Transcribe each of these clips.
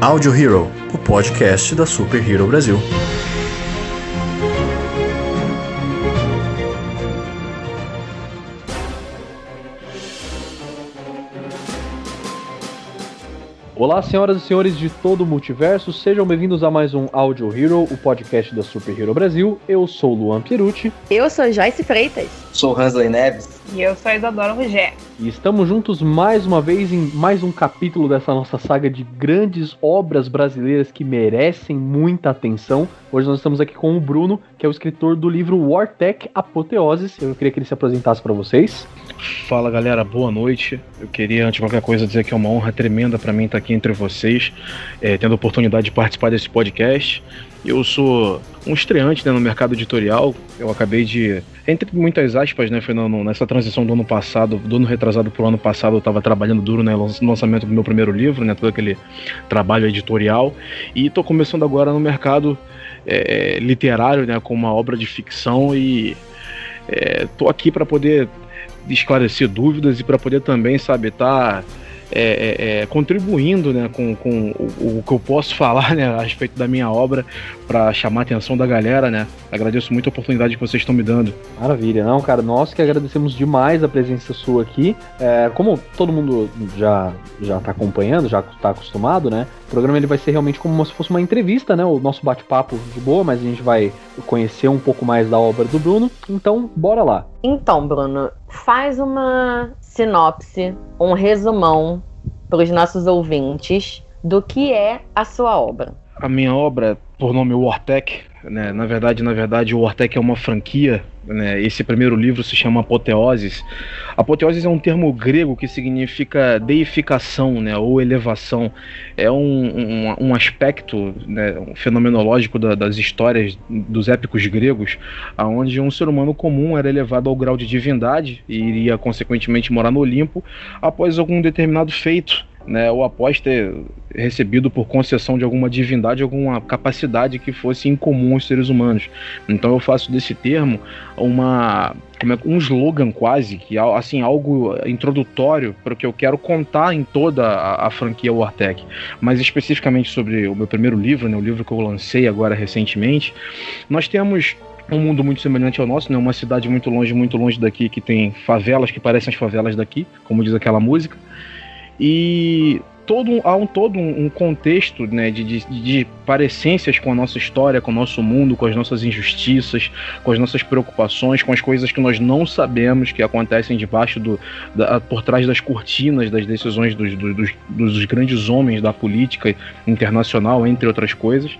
Audio Hero, o podcast da Super Hero Brasil. Olá, senhoras e senhores de todo o multiverso, sejam bem-vindos a mais um Audio Hero, o podcast da Super Hero Brasil. Eu sou Luan Pierucci. Eu sou Joyce Freitas. Sou Hansley Neves. E eu sou Isadora Rugé. E estamos juntos mais uma vez em mais um capítulo dessa nossa saga de grandes obras brasileiras que merecem muita atenção. Hoje nós estamos aqui com o Bruno, que é o escritor do livro Wartech Apoteoses. Eu queria que ele se apresentasse para vocês. Fala galera, boa noite. Eu queria, antes de qualquer coisa, dizer que é uma honra tremenda para mim estar aqui entre vocês, é, tendo a oportunidade de participar desse podcast. Eu sou um estreante né, no mercado editorial. Eu acabei de, entre muitas aspas, né, no, nessa transição do ano passado, do ano retrasado para o ano passado, eu estava trabalhando duro né, no lançamento do meu primeiro livro, né, todo aquele trabalho editorial. E estou começando agora no mercado é, literário, né, com uma obra de ficção e estou é, aqui para poder esclarecer dúvidas e para poder também, sabe, estar. Tá é, é, é, contribuindo né, com, com o, o, que eu posso falar né, a respeito da minha obra para chamar a atenção da galera, né? Agradeço muito a oportunidade que vocês estão me dando. Maravilha, não, cara, nós que agradecemos demais a presença sua aqui. É, como todo mundo já já está acompanhando, já está acostumado, né? O programa ele vai ser realmente como se fosse uma entrevista, né? O nosso bate-papo de boa, mas a gente vai conhecer um pouco mais da obra do Bruno. Então, bora lá. Então, Bruno, faz uma sinopse, um resumão para os nossos ouvintes do que é a sua obra. A minha obra, por nome Wartech, né, na verdade, na verdade, o Wartech é uma franquia. Né, esse primeiro livro se chama Apoteoses. Apoteoses é um termo grego que significa deificação, né, ou elevação. É um, um, um aspecto né, fenomenológico da, das histórias dos épicos gregos, aonde um ser humano comum era elevado ao grau de divindade e iria consequentemente morar no Olimpo após algum determinado feito né, ou após ter recebido por concessão de alguma divindade alguma capacidade que fosse incomum aos seres humanos. Então eu faço desse termo uma é, um slogan quase, que assim algo introdutório para o que eu quero contar em toda a, a, franquia Wartech, mas especificamente sobre o meu primeiro livro, né, o livro que eu lancei agora recentemente, nós temos um mundo muito semelhante ao nosso, né? Uma cidade muito longe, muito longe daqui, que tem favelas que parecem as favelas daqui, como diz aquela música. E todo, há um, todo um contexto né, de, de, de, parecências com a nossa história, com o nosso mundo, com as nossas injustiças, com as nossas preocupações, com as coisas que nós não sabemos que acontecem debaixo do, da, por trás das cortinas das decisões dos, dos, dos grandes homens da política internacional, entre outras coisas.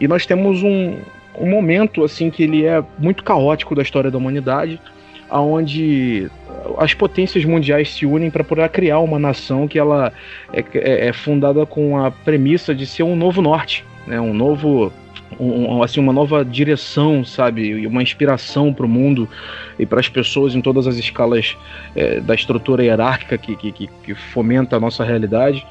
E nós temos um, um momento assim que ele é muito caótico da história da humanidade, aonde as potências mundiais se unem para poder criar uma nação que ela é, é, é, fundada com a premissa de ser um novo norte, né? um novo um, assim uma nova direção, sabe, uma inspiração para o mundo e para as pessoas em todas as escalas é, da estrutura hierárquica que, que, que, fomenta a nossa realidade,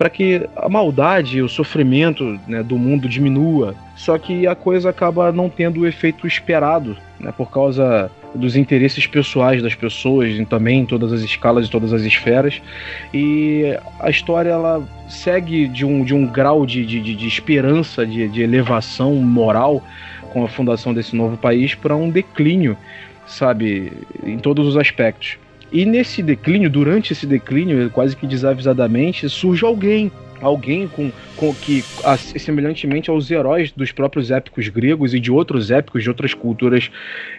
para que a maldade o sofrimento né, do mundo diminua. Só que a coisa acaba não tendo o efeito esperado, né, por causa dos interesses pessoais das pessoas, e também em todas as escalas e todas as esferas. E a história ela segue de um, de um grau de, de, de esperança, de, de elevação moral com a fundação desse novo país para um declínio, sabe, em todos os aspectos. E nesse declínio, durante esse declínio, quase que desavisadamente, surge alguém alguém com, com que semelhantemente aos heróis dos próprios épicos gregos e de outros épicos de outras culturas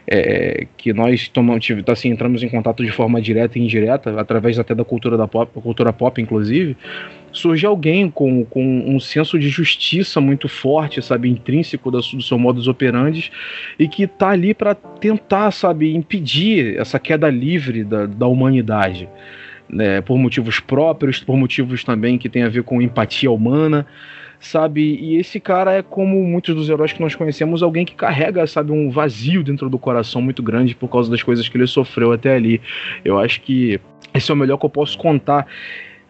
é, que nós tomamos, assim, entramos em contato de forma direta e indireta através até da cultura da pop, cultura pop inclusive surge alguém com, com um senso de justiça muito forte, sabe, intrínseco do, do seu modus operandi e que está ali para tentar, sabe, impedir essa queda livre da, da humanidade né, por motivos próprios, por motivos também que tem a ver com empatia humana, sabe? E esse cara é como muitos dos heróis que nós conhecemos, alguém que carrega, sabe, um vazio dentro do coração muito grande por causa das coisas que ele sofreu até ali. Eu acho que esse é o melhor que eu posso contar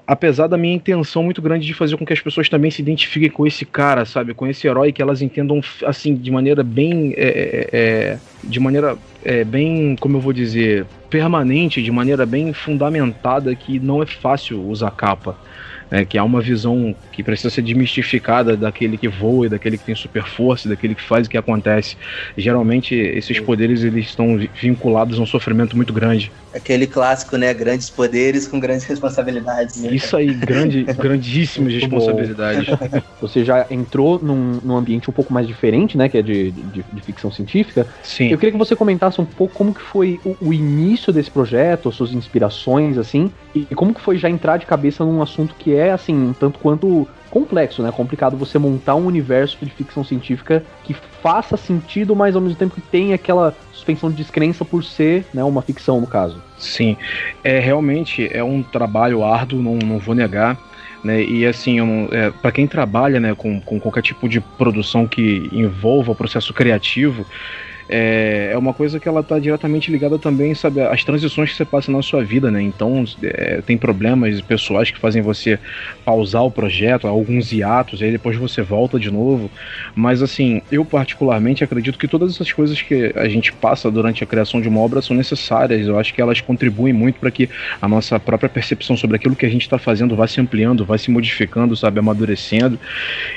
apesar da minha intenção muito grande de fazer com que as pessoas também se identifiquem com esse cara, sabe, com esse herói, que elas entendam assim de maneira bem, é, é, é de maneira é, bem, como eu vou dizer, permanente, de maneira bem fundamentada, que não é fácil usar capa né, que há uma visão que precisa ser desmistificada daquele que voa, daquele que tem super força, daquele que faz o que acontece. geralmente esses poderes eles estão vinculados a um sofrimento muito grande. Aquele clássico, né? Grandes poderes com grandes responsabilidades. Né? Isso aí, grande, grandíssimas responsabilidades. Você já entrou num, num, ambiente um pouco mais diferente, né? Que é de, de, de, ficção científica. Sim. Eu queria que você comentasse um pouco como que foi o, o início desse projeto, as suas inspirações, assim, e, e como que foi já entrar de cabeça num assunto que é, assim, um tanto quanto complexo, né? Complicado você montar um universo de ficção científica que faça sentido, mas ao mesmo tempo que tenha aquela suspensão de descrença por ser né, uma ficção, no caso. Sim, é realmente é um trabalho árduo, não, não vou negar. Né, e assim, é, para quem trabalha né, com, com qualquer tipo de produção que envolva o processo criativo, é, é uma coisa que ela está diretamente ligada também, sabe, às transições que você passa na sua vida, né? Então, é, tem problemas pessoais que fazem você pausar o projeto, alguns hiatos, aí depois você volta de novo. Mas, assim, eu particularmente acredito que todas essas coisas que a gente passa durante a criação de uma obra são necessárias. Eu acho que elas contribuem muito para que a nossa própria percepção sobre aquilo que a gente está fazendo vá se ampliando, vá se modificando, sabe, amadurecendo.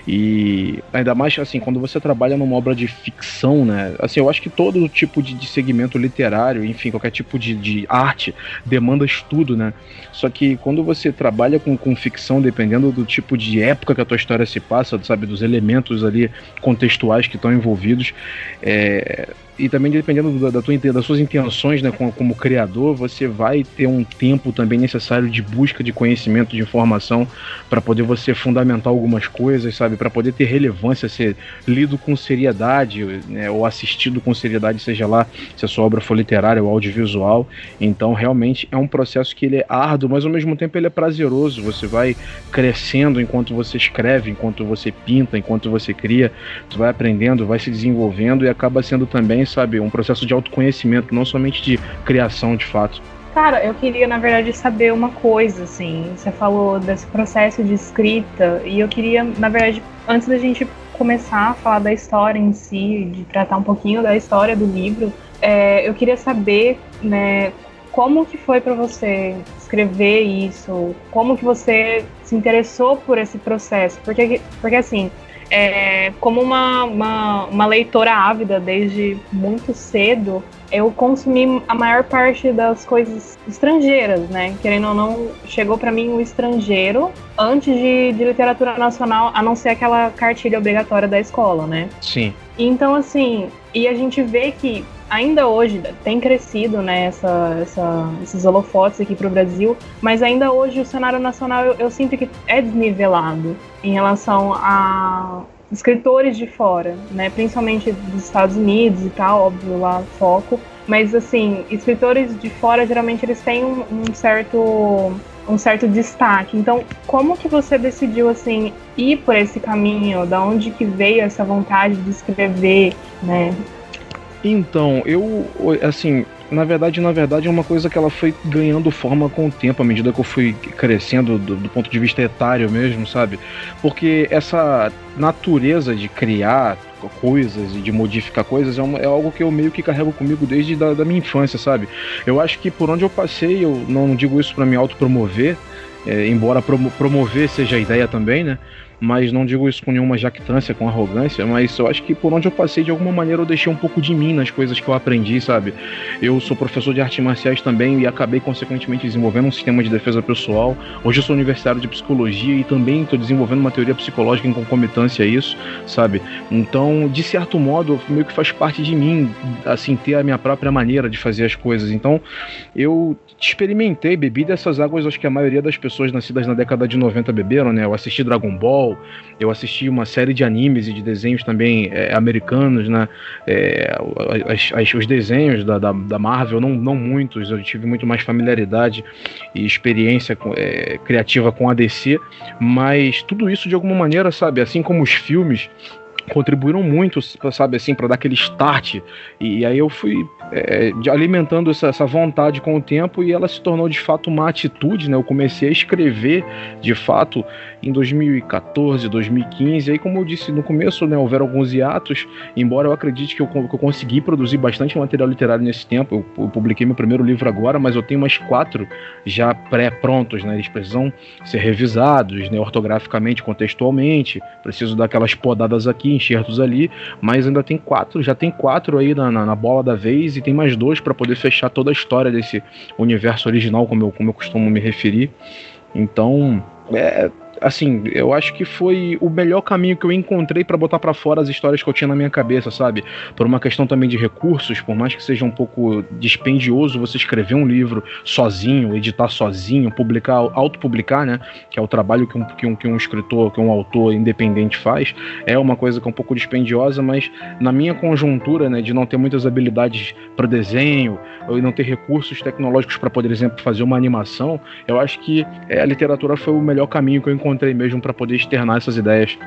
E ainda mais, assim, quando você trabalha numa obra de ficção, né? Assim, eu acho que todo tipo de, de segmento literário, enfim, qualquer tipo de, de, arte demanda estudo, né? Só que quando você trabalha com, com ficção, dependendo do tipo de época que a tua história se passa, sabe, dos elementos ali contextuais que estão envolvidos, é, e também dependendo da, da tua, das suas intenções né, como, como, criador, você vai ter um tempo também necessário de busca de conhecimento, de informação, para poder você fundamentar algumas coisas, sabe? Para poder ter relevância, ser lido com seriedade, né, ou assistido com seriedade, seja lá se a sua obra for literária ou audiovisual. Então, realmente é um processo que ele é árduo, mas ao mesmo tempo ele é prazeroso. Você vai crescendo enquanto você escreve, enquanto você pinta, enquanto você cria, você vai aprendendo, vai se desenvolvendo e acaba sendo também sabe, um processo de autoconhecimento, não somente de criação de fato. Cara, eu queria, na verdade, saber uma coisa, assim. Você falou desse processo de escrita, e eu queria, na verdade, antes da gente começar a falar da história em si, de tratar um pouquinho da história do livro, é, eu queria saber, né, como que foi para você escrever isso? Como que você se interessou por esse processo? Porque, porque assim, é, como uma, uma, uma, leitora ávida desde muito cedo, eu consumi a maior parte das coisas estrangeiras, né? Querendo ou não, chegou para mim o estrangeiro antes de, de literatura nacional, a não ser aquela cartilha obrigatória da escola, né? Sim. Então, assim, e a gente vê que ainda hoje tem crescido né, essa, essa, esses holofotes aqui para o Brasil, mas ainda hoje o cenário nacional eu, eu, sinto que é desnivelado em relação a escritores de fora, né, principalmente dos Estados Unidos e tal, óbvio lá foco, mas assim escritores de fora geralmente eles têm um, um certo um certo destaque. Então, como que você decidiu assim ir por esse caminho? Da onde que veio essa vontade de escrever, né? Então, eu, assim, na verdade, na verdade, é uma coisa que ela foi ganhando forma com o tempo, à medida que eu fui crescendo do, do ponto de vista etário mesmo, sabe? Porque essa natureza de criar coisas e de modificar coisas é, uma, é, algo que eu meio que carrego comigo desde da, da, minha infância, sabe? Eu acho que por onde eu passei, eu não digo isso para me autopromover, é, embora promo promover seja a ideia também, né? Mas não digo isso com nenhuma jactância, com arrogância, mas eu acho que por onde eu passei, de alguma maneira, eu deixei um pouco de mim nas coisas que eu aprendi, sabe? Eu sou professor de artes marciais também e acabei, consequentemente, desenvolvendo um sistema de defesa pessoal. Hoje eu sou universitário de psicologia e também estou desenvolvendo uma teoria psicológica em concomitância a isso, sabe? Então, de certo modo, meio que faz parte de mim, assim, ter a minha própria maneira de fazer as coisas. Então, eu experimentei, bebi dessas águas, acho que a maioria das pessoas nascidas na década de 90 beberam, né? Eu assisti Dragon Ball, eu assisti uma série de animes e de desenhos também é, americanos, né? É, as, as, os desenhos da, da, da, Marvel, não, não muitos, eu tive muito mais familiaridade e experiência com, é, criativa com a DC, mas tudo isso de alguma maneira, sabe? Assim como os filmes contribuíram muito, sabe, assim, para dar aquele start. E, aí eu fui é, alimentando essa, essa, vontade com o tempo e ela se tornou de fato uma atitude, né? Eu comecei a escrever de fato em 2014, 2015. E aí, como eu disse no começo, né, houveram alguns hiatos, embora eu acredite que eu, que eu consegui produzir bastante material literário nesse tempo. Eu, eu, publiquei meu primeiro livro agora, mas eu tenho mais quatro já pré-prontos, né? Eles precisam ser revisados, né, ortograficamente, contextualmente. Preciso dar aquelas podadas aqui, enxertos ali, mas ainda tem quatro, já tem quatro aí na, na, na bola da vez e tem mais dois para poder fechar toda a história desse universo original, como eu, como eu costumo me referir. Então, é, assim, eu acho que foi o melhor caminho que eu encontrei para botar para fora as histórias que eu tinha na minha cabeça, sabe? Por uma questão também de recursos, por mais que seja um pouco dispendioso você escrever um livro sozinho, editar sozinho, publicar, autopublicar, né? Que é o trabalho que um, que um, que um escritor, que um autor independente faz, é uma coisa que é um pouco dispendiosa, mas na minha conjuntura, né, de não ter muitas habilidades para desenho, ou não ter recursos tecnológicos para, por exemplo, fazer uma animação, eu acho que é, a literatura foi o melhor caminho que eu encontrei encontrei mesmo para poder externar essas ideias.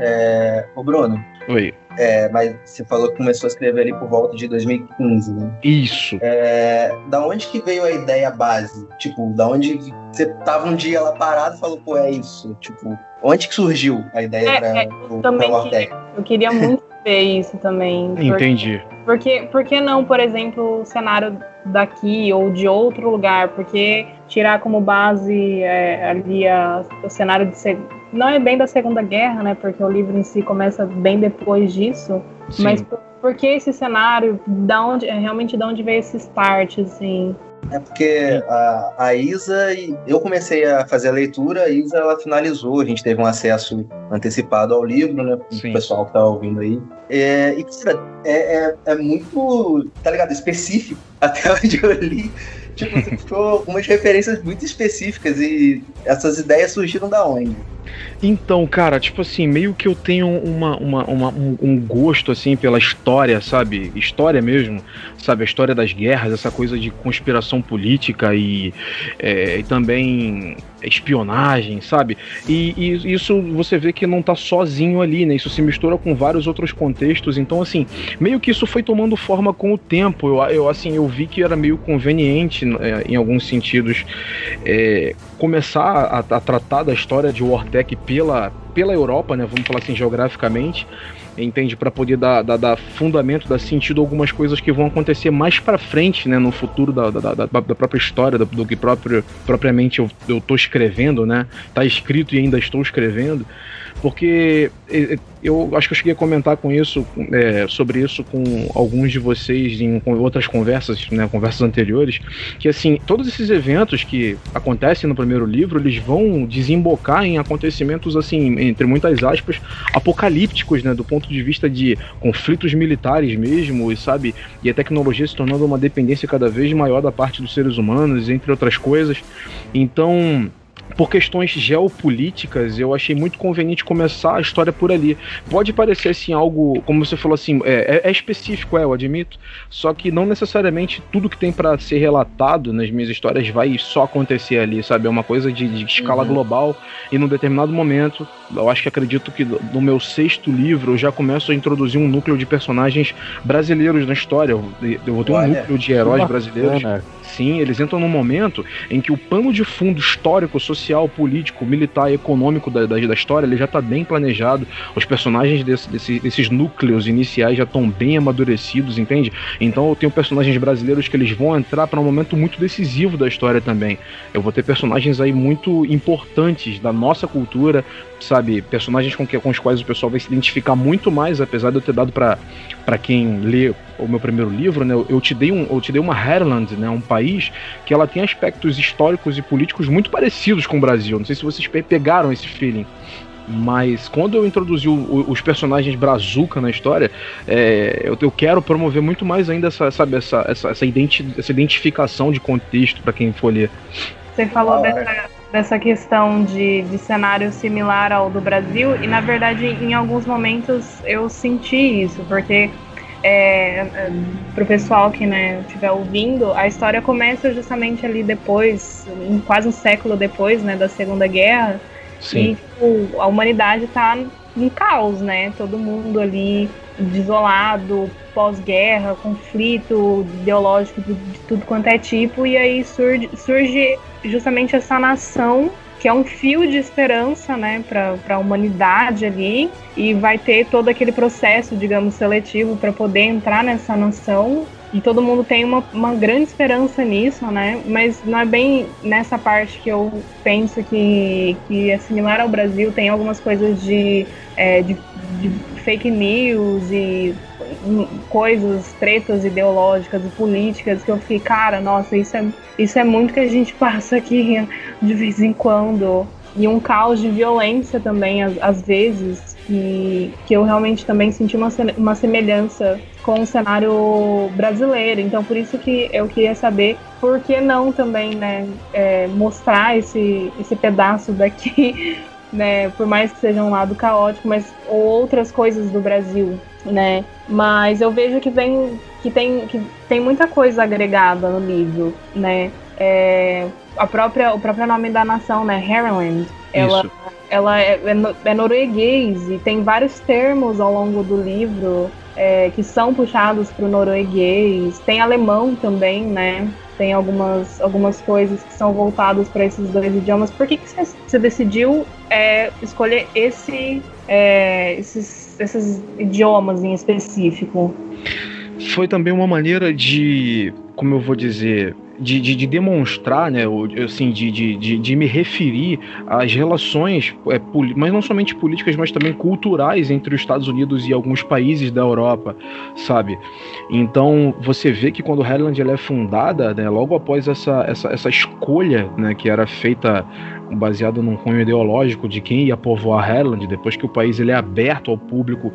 É, o Bruno. Oi. É, mas você falou que começou a escrever ali por volta de 2015, né? Isso. É, da onde que veio a ideia base? Tipo, da onde você tava um dia lá parado e falou, pô, é isso? Tipo, onde que surgiu a ideia é, para é, o também Eu queria muito ver isso também. Entendi. Porque, porque, por que não, por exemplo, o cenário daqui ou de outro lugar? Porque tirar como base é, ali a, o cenário de não é bem da Segunda Guerra, né? Porque o livro em si começa bem depois disso. Sim. Mas por, por, que esse cenário? Da onde, é, realmente de onde veio esse start, assim? É porque a, a Isa, eu comecei a fazer a leitura, a Isa ela finalizou, a gente teve um acesso antecipado ao livro, né? O pessoal que tá ouvindo aí. É, e, cara, é, é, é muito, tá ligado? Específico, até onde eu li tipo, você ficou algumas referências muito específicas e essas ideias surgiram da onde? Então, cara, tipo assim, meio que eu tenho uma, uma, uma um, um, gosto, assim, pela história, sabe? História mesmo, sabe? A história das guerras, essa coisa de conspiração política e, é, e também espionagem, sabe? E, e, isso você vê que não tá sozinho ali, né? Isso se mistura com vários outros contextos. Então, assim, meio que isso foi tomando forma com o tempo. Eu, eu assim, eu vi que era meio conveniente, é, em alguns sentidos, é, começar a, a, tratar da história de Wartech pela, pela Europa, né? Vamos falar assim, geograficamente entende? Para poder dar, dar, dar, fundamento, dar sentido a algumas coisas que vão acontecer mais para frente, né? No futuro da, da, da, da própria história, do, do, que próprio, propriamente eu, eu tô escrevendo, né? Tá escrito e ainda estou escrevendo porque eu acho que eu cheguei a comentar com isso, é, sobre isso com alguns de vocês em outras conversas, né, conversas anteriores, que assim, todos esses eventos que acontecem no primeiro livro, eles vão desembocar em acontecimentos assim, entre muitas aspas, apocalípticos, né, do ponto de vista de conflitos militares mesmo, e sabe, e a tecnologia se tornando uma dependência cada vez maior da parte dos seres humanos, entre outras coisas. Então, por questões geopolíticas, eu achei muito conveniente começar a história por ali. Pode parecer assim algo, como você falou assim, é, é, é específico, é, eu admito, só que não necessariamente tudo que tem para ser relatado nas minhas histórias vai só acontecer ali, sabe? É uma coisa de, de escala uhum. global e num determinado momento, eu acho que acredito que no meu sexto livro eu já começo a introduzir um núcleo de personagens brasileiros na história. Eu, eu vou ter Olha, um núcleo de heróis brasileiros. Sim, eles entram num momento em que o pano de fundo histórico, social, político, militar e econômico da, da, da história ele já está bem planejado. Os personagens desse, desse, desses núcleos iniciais já estão bem amadurecidos, entende? Então eu tenho personagens brasileiros que eles vão entrar para um momento muito decisivo da história também. Eu vou ter personagens aí muito importantes da nossa cultura, sabe? Personagens com, que, com os quais o pessoal vai se identificar muito mais, apesar de eu ter dado para quem lê o meu primeiro livro, né? Eu te dei um, eu te dei uma Ireland, né? Um país que ela tem aspectos históricos e políticos muito parecidos com o Brasil. Não sei se vocês pegaram esse feeling. Mas quando eu introduzi o, os personagens Brazuca na história, é, eu, eu, quero promover muito mais ainda essa, sabe, essa, essa, essa, identi essa identificação de contexto para quem for ler. Você falou dessa, dessa questão de, de cenário similar ao do Brasil, e na verdade, em alguns momentos eu senti isso, porque é, para o pessoal que né, estiver ouvindo, a história começa justamente ali depois, quase um século depois né, da Segunda Guerra. Sim. E tipo, a humanidade está um caos, né? Todo mundo ali desolado, pós-guerra, conflito ideológico de, de, tudo quanto é tipo, e aí surge, surge justamente essa nação que é um fio de esperança, né, para a humanidade ali, e vai ter todo aquele processo, digamos, seletivo para poder entrar nessa nação e todo mundo tem uma, uma grande esperança nisso, né? Mas não é bem nessa parte que eu penso que, que é similar ao Brasil. Tem algumas coisas de, é, de, de fake news e coisas, tretas ideológicas e políticas que eu fiquei, cara, nossa, isso é, isso é muito que a gente passa aqui de vez em quando. E um caos de violência também, às, às vezes, que, que eu realmente também senti uma, uma semelhança com o cenário brasileiro. Então, por isso que eu queria saber por que não também, né, é, mostrar esse, esse pedaço daqui, né, por mais que seja um lado caótico, mas outras coisas do Brasil, né. Mas eu vejo que vem que tem que tem muita coisa agregada no livro, né. É, a própria o próprio nome da nação, né, Heroland, ela Isso. ela é, é, é norueguês e tem vários termos ao longo do livro é, que são puxados para o norueguês, tem alemão também, né? Tem algumas, algumas coisas que são voltadas para esses dois idiomas. Por que, você decidiu é, escolher esse, é, esses, esses idiomas em específico? Foi também uma maneira de, como eu vou dizer, de, de, de, demonstrar, né, assim, de, de, de, me referir às relações, é, mas não somente políticas, mas também culturais entre os Estados Unidos e alguns países da Europa, sabe? Então você vê que quando Highland é fundada, né, logo após essa, essa, essa escolha, né, que era feita baseado num cunho ideológico de quem ia povoar Highland, depois que o país ele é aberto ao público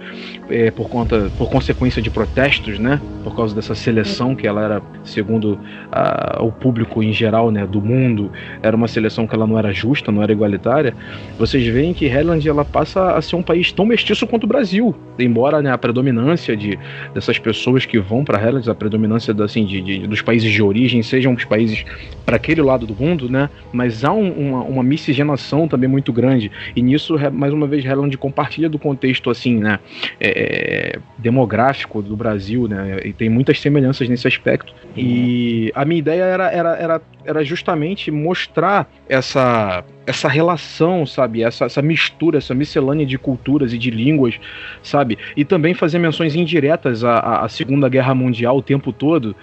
é, por conta, por consequência de protestos, né, por causa dessa seleção que ela era, segundo a, o público em geral, né, do mundo, era uma seleção que ela não era justa, não era igualitária. Vocês veem que Highland ela passa a ser um país tão mestiço quanto o Brasil, embora né, a predominância de dessas pessoas que vão para Highlands, a predominância assim, de, de, dos países de origem sejam os países para aquele lado do mundo, né, mas há um, uma, uma miscigenação também muito grande. E nisso, mais uma vez, Helland compartilha do contexto assim, né, é, é, demográfico do Brasil, né, e tem muitas semelhanças nesse aspecto. E a minha ideia era, era, era, era justamente mostrar essa essa relação, sabe? Essa, essa mistura, essa miscelânea de culturas e de línguas, sabe? E também fazer menções indiretas à, à Segunda Guerra Mundial o tempo todo,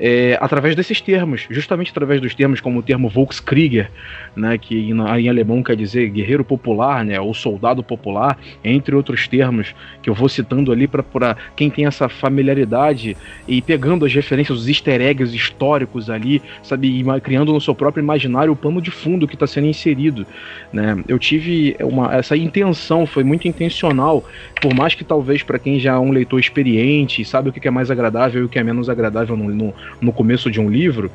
é, através desses termos, justamente através dos termos como o termo Volkskrieger, né? Que em, em alemão quer dizer guerreiro popular, né? Ou soldado popular, entre outros termos que eu vou citando ali para quem tem essa familiaridade e pegando as referências, os easter eggs históricos ali, sabe? E criando no seu próprio imaginário o pano de fundo que está sendo inserido né? Eu tive uma essa intenção, foi muito intencional, por mais que talvez para quem já é um leitor experiente, sabe o que é mais agradável e o que é menos agradável no, no, no começo de um livro,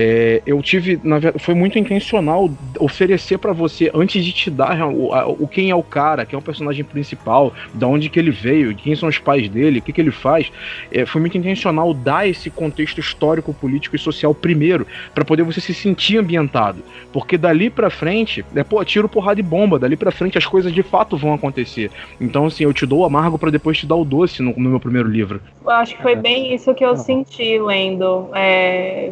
é, eu tive, na, foi muito intencional oferecer para você antes de te dar o, a, o, quem é o cara, quem é o personagem principal, da onde que ele veio, quem são os pais dele, o que, que ele faz. É, foi muito intencional dar esse contexto histórico, político e social primeiro, para poder você se sentir ambientado, porque dali para frente, é pô, tiro porrada e bomba, dali para frente as coisas de fato vão acontecer. Então assim, eu te dou o amargo para depois te dar o doce no, no, meu primeiro livro. Eu acho que foi bem isso que eu senti lendo. É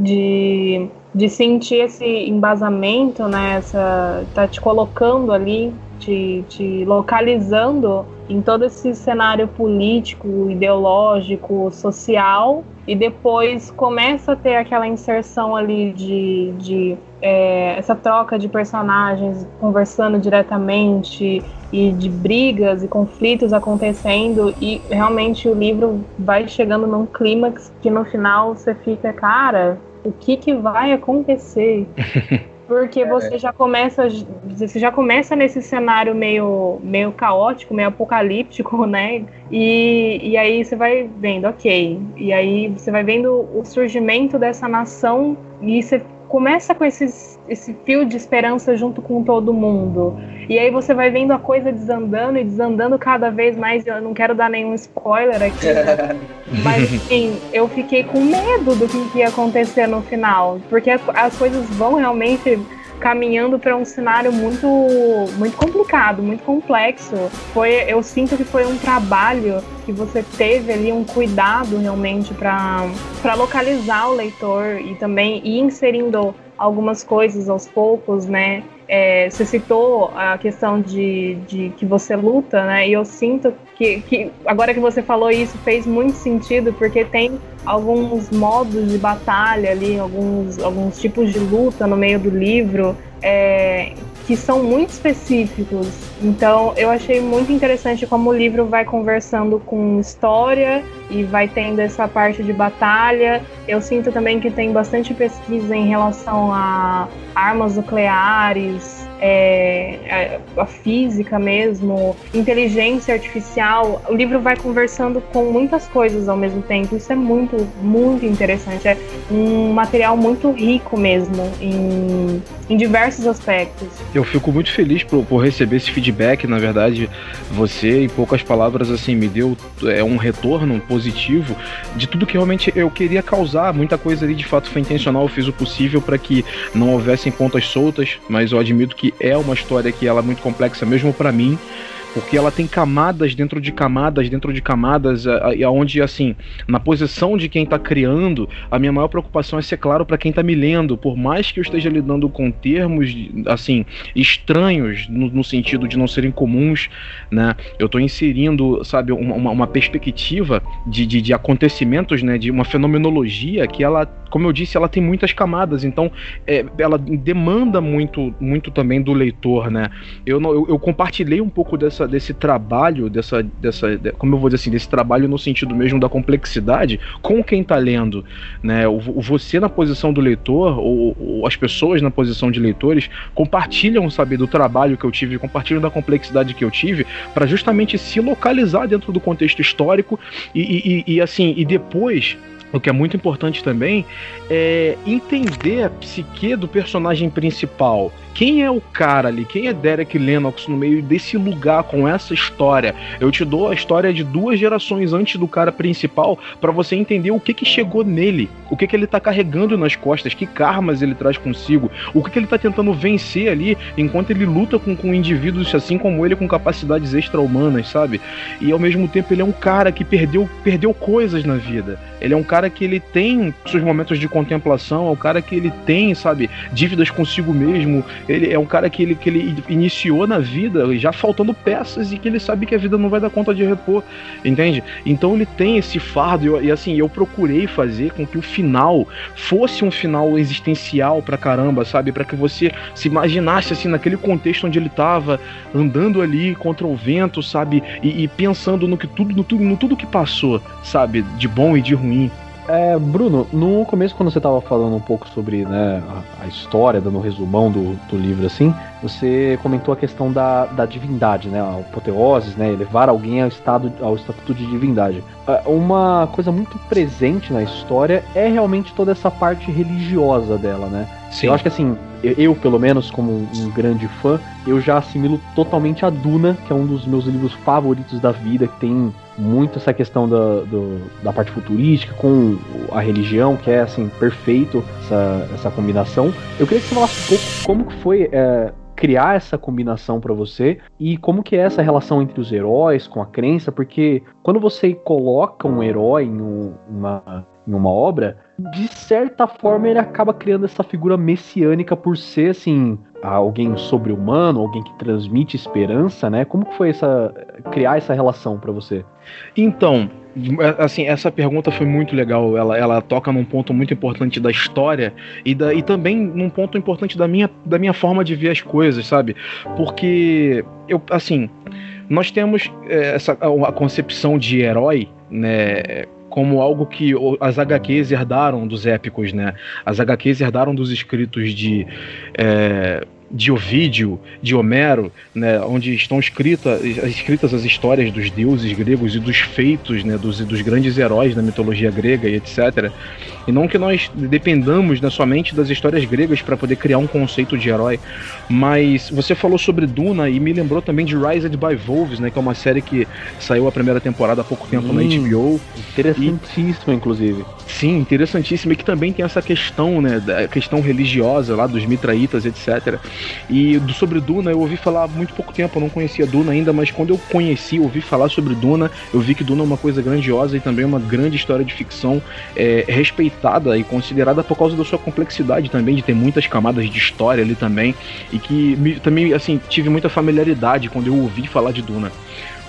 de, de sentir esse embasamento, né? Essa, tá te colocando ali, te, te localizando em todo esse cenário político, ideológico, social, e depois começa a ter aquela inserção ali de, de é, essa troca de personagens conversando diretamente e de brigas e conflitos acontecendo e realmente o livro vai chegando num clímax que no final você fica, cara, o que, que vai acontecer. Porque você já começa, você já começa nesse cenário meio, meio caótico, meio apocalíptico, né? E, e aí você vai vendo, ok. E aí você vai vendo o surgimento dessa nação e você começa com esses, esse fio de esperança junto com todo mundo. E aí você vai vendo a coisa desandando e desandando cada vez mais. Eu não quero dar nenhum spoiler aqui, mas assim, eu fiquei com medo do que ia acontecer no final. Porque as coisas vão realmente caminhando para um cenário muito, muito complicado, muito complexo. Foi, eu sinto que foi um trabalho que você teve ali um cuidado realmente para localizar o leitor e também ir inserindo algumas coisas aos poucos, né? É, você citou a questão de, de que você luta, né? E eu sinto que, que agora que você falou isso fez muito sentido, porque tem alguns modos de batalha ali, alguns, alguns tipos de luta no meio do livro é, que são muito específicos. Então eu achei muito interessante como o livro vai conversando com história e vai tendo essa parte de batalha. Eu sinto também que tem bastante pesquisa em relação a armas nucleares, é, a, a, física mesmo, inteligência artificial. O livro vai conversando com muitas coisas ao mesmo tempo. Isso é muito, muito interessante. É um material muito rico mesmo em, em diversos aspectos. Eu fico muito feliz por, por receber esse feedback. Na verdade, você, em poucas palavras, assim, me deu é, um retorno positivo de tudo que realmente eu queria causar. Muita coisa ali de fato foi intencional. Eu fiz o possível para que não houvessem pontas soltas, mas eu admito que é uma história que ela é muito complexa mesmo para mim porque ela tem camadas dentro de camadas dentro de camadas, aonde assim, na posição de quem está criando, a minha maior preocupação é ser claro para quem está me lendo, por mais que eu esteja lidando com termos assim estranhos no, no sentido de não serem comuns, né? Eu estou inserindo, sabe, uma, uma perspectiva de, de, de, acontecimentos, né? De uma fenomenologia que ela, como eu disse, ela tem muitas camadas, então é, ela demanda muito, muito também do leitor, né? Eu, eu, eu compartilhei um pouco dessa dessa, desse trabalho, dessa, dessa, como eu vou dizer assim, desse trabalho no sentido mesmo da complexidade com quem está lendo, né? O, você na posição do leitor ou, ou, as pessoas na posição de leitores compartilham, sabe, do trabalho que eu tive, compartilham da complexidade que eu tive para justamente se localizar dentro do contexto histórico e, e, e assim e depois o que é muito importante também é entender a psique do personagem principal quem é o cara ali? Quem é Derek Lennox no meio desse lugar com essa história? Eu te dou a história de duas gerações antes do cara principal para você entender o que que chegou nele, o que que ele tá carregando nas costas, que karmas ele traz consigo, o que que ele tá tentando vencer ali enquanto ele luta com, com indivíduos assim como ele com capacidades extra-humanas, sabe? E ao mesmo tempo ele é um cara que perdeu, perdeu coisas na vida. Ele é um cara que ele tem seus momentos de contemplação, é um cara que ele tem, sabe, dívidas consigo mesmo, ele é um cara que ele, que ele iniciou na vida já faltando peças e que ele sabe que a vida não vai dar conta de repor, entende? Então ele tem esse fardo e, e assim, eu procurei fazer com que o final fosse um final existencial pra caramba, sabe? para que você se imaginasse assim naquele contexto onde ele tava andando ali contra o vento, sabe? E, e pensando no que tudo, no no tudo que passou, sabe? De bom e de ruim. É, Bruno, no começo, quando você estava falando um pouco sobre né, a, a, história, dando um resumão do, do, livro, assim, você comentou a questão da, da divindade, né, a apoteoses, né, elevar alguém ao estado ao estatuto de divindade. É, uma coisa muito presente na história é realmente toda essa parte religiosa dela, né? Sim. Eu acho que assim, eu, pelo menos, como um grande fã, eu já assimilo totalmente a Duna, que é um dos meus livros favoritos da vida, que tem muito essa questão da, do, da parte futurística com a religião, que é assim, perfeito essa, essa combinação. Eu queria que você falasse um pouco como que foi é, criar essa combinação para você e como que é essa relação entre os heróis com a crença, porque quando você coloca um herói em uma, em uma obra, de certa forma ele acaba criando essa figura messiânica por ser assim alguém sobre-humano, alguém que transmite esperança, né? Como que foi essa criar essa relação para você? Então, assim, essa pergunta foi muito legal. Ela, ela toca num ponto muito importante da história e, da, e também num ponto importante da minha, da minha forma de ver as coisas, sabe? Porque eu, assim, nós temos é, essa a concepção de herói, né? Como algo que as HQs herdaram dos épicos, né? As HQs herdaram dos escritos de é, de Ovídio, de Homero, né, onde estão escritas, escritas as histórias dos deuses gregos e dos feitos né, dos, dos grandes heróis da mitologia grega e etc. E não que nós dependamos né, somente das histórias gregas para poder criar um conceito de herói, mas você falou sobre Duna e me lembrou também de Rised by Wolves, né, que é uma série que saiu a primeira temporada há pouco tempo hum, na HBO. Interessantíssima, e, inclusive. Sim, interessantíssima, e que também tem essa questão, né, da questão religiosa lá dos mitraítas, etc. E do, sobre Duna eu ouvi falar há muito pouco tempo, eu não conhecia Duna ainda, mas quando eu conheci, ouvi falar sobre Duna, eu vi que Duna é uma coisa grandiosa e também uma grande história de ficção é, respeitada e considerada por causa da sua complexidade também, de ter muitas camadas de história ali também, e que me, também, assim, tive muita familiaridade quando eu ouvi falar de Duna.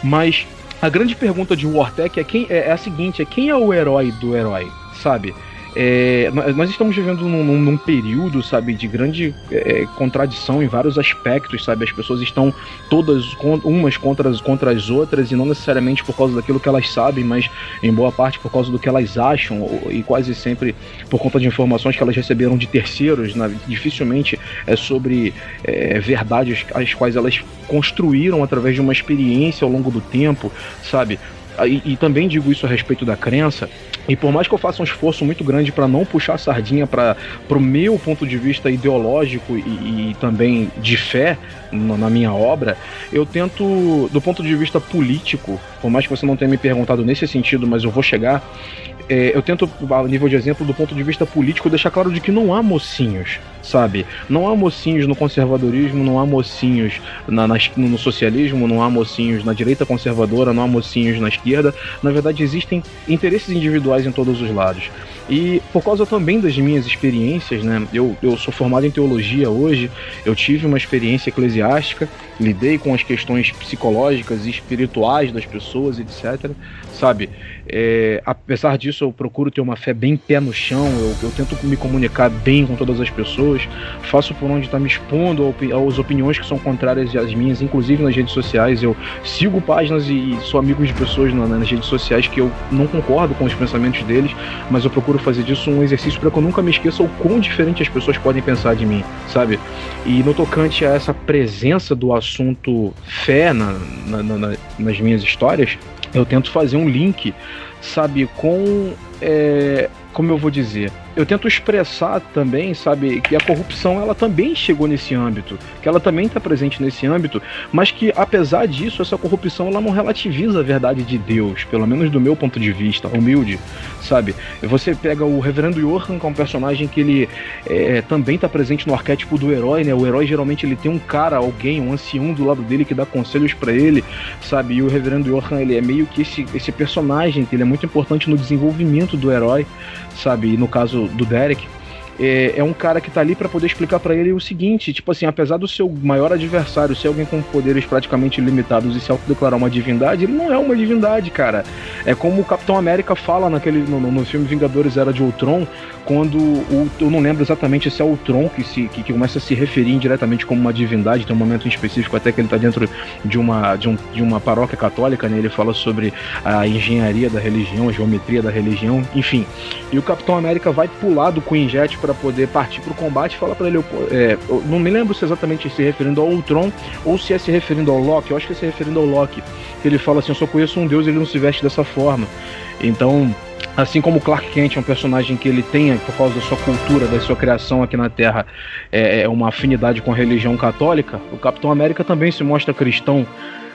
Mas a grande pergunta de Wartech é, quem, é, é a seguinte: é quem é o herói do herói, sabe? É, nós estamos vivendo num, num, período, sabe, de grande é, contradição em vários aspectos, sabe? As pessoas estão todas umas contra as, contra as outras e não necessariamente por causa daquilo que elas sabem, mas em boa parte por causa do que elas acham e quase sempre por conta de informações que elas receberam de terceiros. Né? Dificilmente é sobre é, verdades as quais elas construíram através de uma experiência ao longo do tempo, sabe? E, e, também digo isso a respeito da crença. E por mais que eu faça um esforço muito grande para não puxar a sardinha para o meu ponto de vista ideológico e, e também de fé no, na minha obra, eu tento, do ponto de vista político, por mais que você não tenha me perguntado nesse sentido, mas eu vou chegar, é, eu tento, a nível de exemplo, do ponto de vista político, deixar claro de que não há mocinhos, sabe? Não há mocinhos no conservadorismo, não há mocinhos na, na, no socialismo, não há mocinhos na direita conservadora, não há mocinhos na esquerda. Na verdade, existem interesses individuais em todos os lados. E por causa também das minhas experiências, né? Eu, eu sou formado em teologia hoje, eu tive uma experiência eclesiástica, lidei com as questões psicológicas e espirituais das pessoas, etc. Sabe? É, apesar disso, eu procuro ter uma fé bem pé no chão, eu, eu tento me comunicar bem com todas as pessoas, faço por onde está me expondo às opiniões que são contrárias às minhas, inclusive nas redes sociais. Eu sigo páginas e, sou amigo de pessoas na, nas redes sociais que eu não concordo com os pensamentos deles, mas eu procuro fazer disso um exercício para que eu nunca me esqueça o quão diferente as pessoas podem pensar de mim, sabe? E no tocante a essa presença do assunto fé na, na, na, nas minhas histórias, eu tento fazer um link, sabe, com. É, como eu vou dizer? Eu tento expressar também, sabe, que a corrupção ela também chegou nesse âmbito, que ela também está presente nesse âmbito, mas que apesar disso essa corrupção ela não relativiza a verdade de Deus, pelo menos do meu ponto de vista, humilde, sabe? Você pega o Reverendo Johan, que é um personagem que ele é, também está presente no arquétipo do herói, né? O herói geralmente ele tem um cara, alguém, um ancião do lado dele que dá conselhos para ele, sabe? E o Reverendo Johan ele é meio que esse, esse personagem que ele é muito importante no desenvolvimento do herói, sabe? E no caso do, Derek, é, é, um cara que tá ali para poder explicar para ele o seguinte, tipo assim, apesar do seu maior adversário ser alguém com poderes praticamente ilimitados e se autodeclarar uma divindade, ele não é uma divindade, cara. É como o Capitão América fala naquele no, no filme Vingadores Era de Ultron, quando o, eu não lembro exatamente se é o Tron que, se, que, que, começa a se referir indiretamente como uma divindade, tem um momento em específico até que ele está dentro de uma, de, um, de uma paróquia católica, né? ele fala sobre a engenharia da religião, a geometria da religião, enfim. E o Capitão América vai pular do Queen Jet para poder partir para o combate fala para ele, é, não me lembro se exatamente se referindo ao Ultron ou se é se referindo ao Loki, eu acho que é se referindo ao Loki, ele fala assim, eu só conheço um deus ele não se veste dessa forma. Então, Assim como Clark Kent é um personagem que ele tem, por causa da sua cultura, da sua criação aqui na Terra, é, é uma afinidade com a religião católica, o Capitão América também se mostra cristão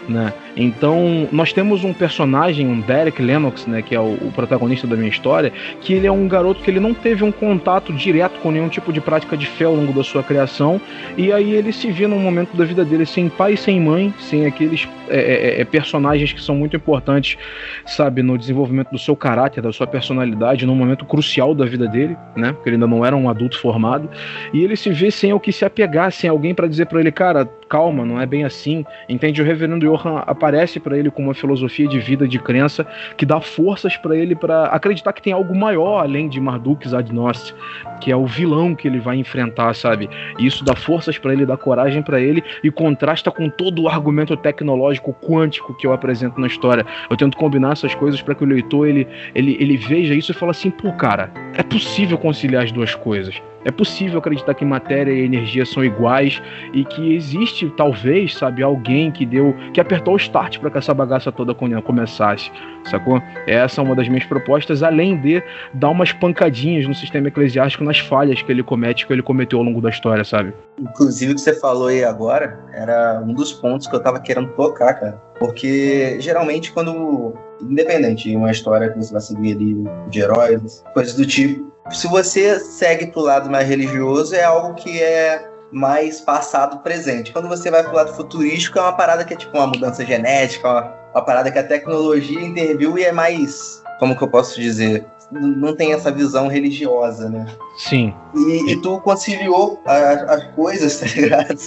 né? Então, nós temos um personagem, um Derek Lennox, né, que é o, o, protagonista da minha história, que ele é um garoto que ele não teve um contato direto com nenhum tipo de prática de fé ao longo da sua criação, e aí ele se vê num momento da vida dele sem pai sem mãe, sem aqueles é, é, é, personagens que são muito importantes, sabe, no desenvolvimento do seu caráter, da sua personalidade, num momento crucial da vida dele, né, porque ele ainda não era um adulto formado, e ele se vê sem o que se apegar, sem alguém para dizer para ele, cara, calma, não é bem assim, entende? O reverendo Johan aparece para ele com uma filosofia de vida, de crença, que dá forças para ele para acreditar que tem algo maior além de Marduk Zadnost, que é o vilão que ele vai enfrentar, sabe? E isso dá forças para ele, dá coragem para ele e contrasta com todo o argumento tecnológico quântico que eu apresento na história. Eu tento combinar essas coisas para que o leitor ele, ele, ele veja isso e fale assim, pô, cara, é possível conciliar as duas coisas É possível acreditar que matéria e energia são iguais e que existe, talvez, sabe, alguém que deu, que apertou o start para que essa bagaça toda começasse, sacou? Essa é uma das minhas propostas, além de dar umas pancadinhas no sistema eclesiástico nas falhas que ele comete, que ele cometeu ao longo da história, sabe? Inclusive, o que você falou aí agora era um dos pontos que eu tava querendo tocar, cara. Porque geralmente, quando. Independente de uma história que você vai seguir ali de heróis, coisas do tipo, se você segue pro lado mais religioso, é algo que é mais passado presente. Quando você vai pro lado futurístico, é uma parada que é tipo uma mudança genética, uma, uma parada que a tecnologia interviu e é mais. Como que eu posso dizer? Não tem essa visão religiosa, né? Sim. E, e tu conciliou as, as, coisas, tá ligado?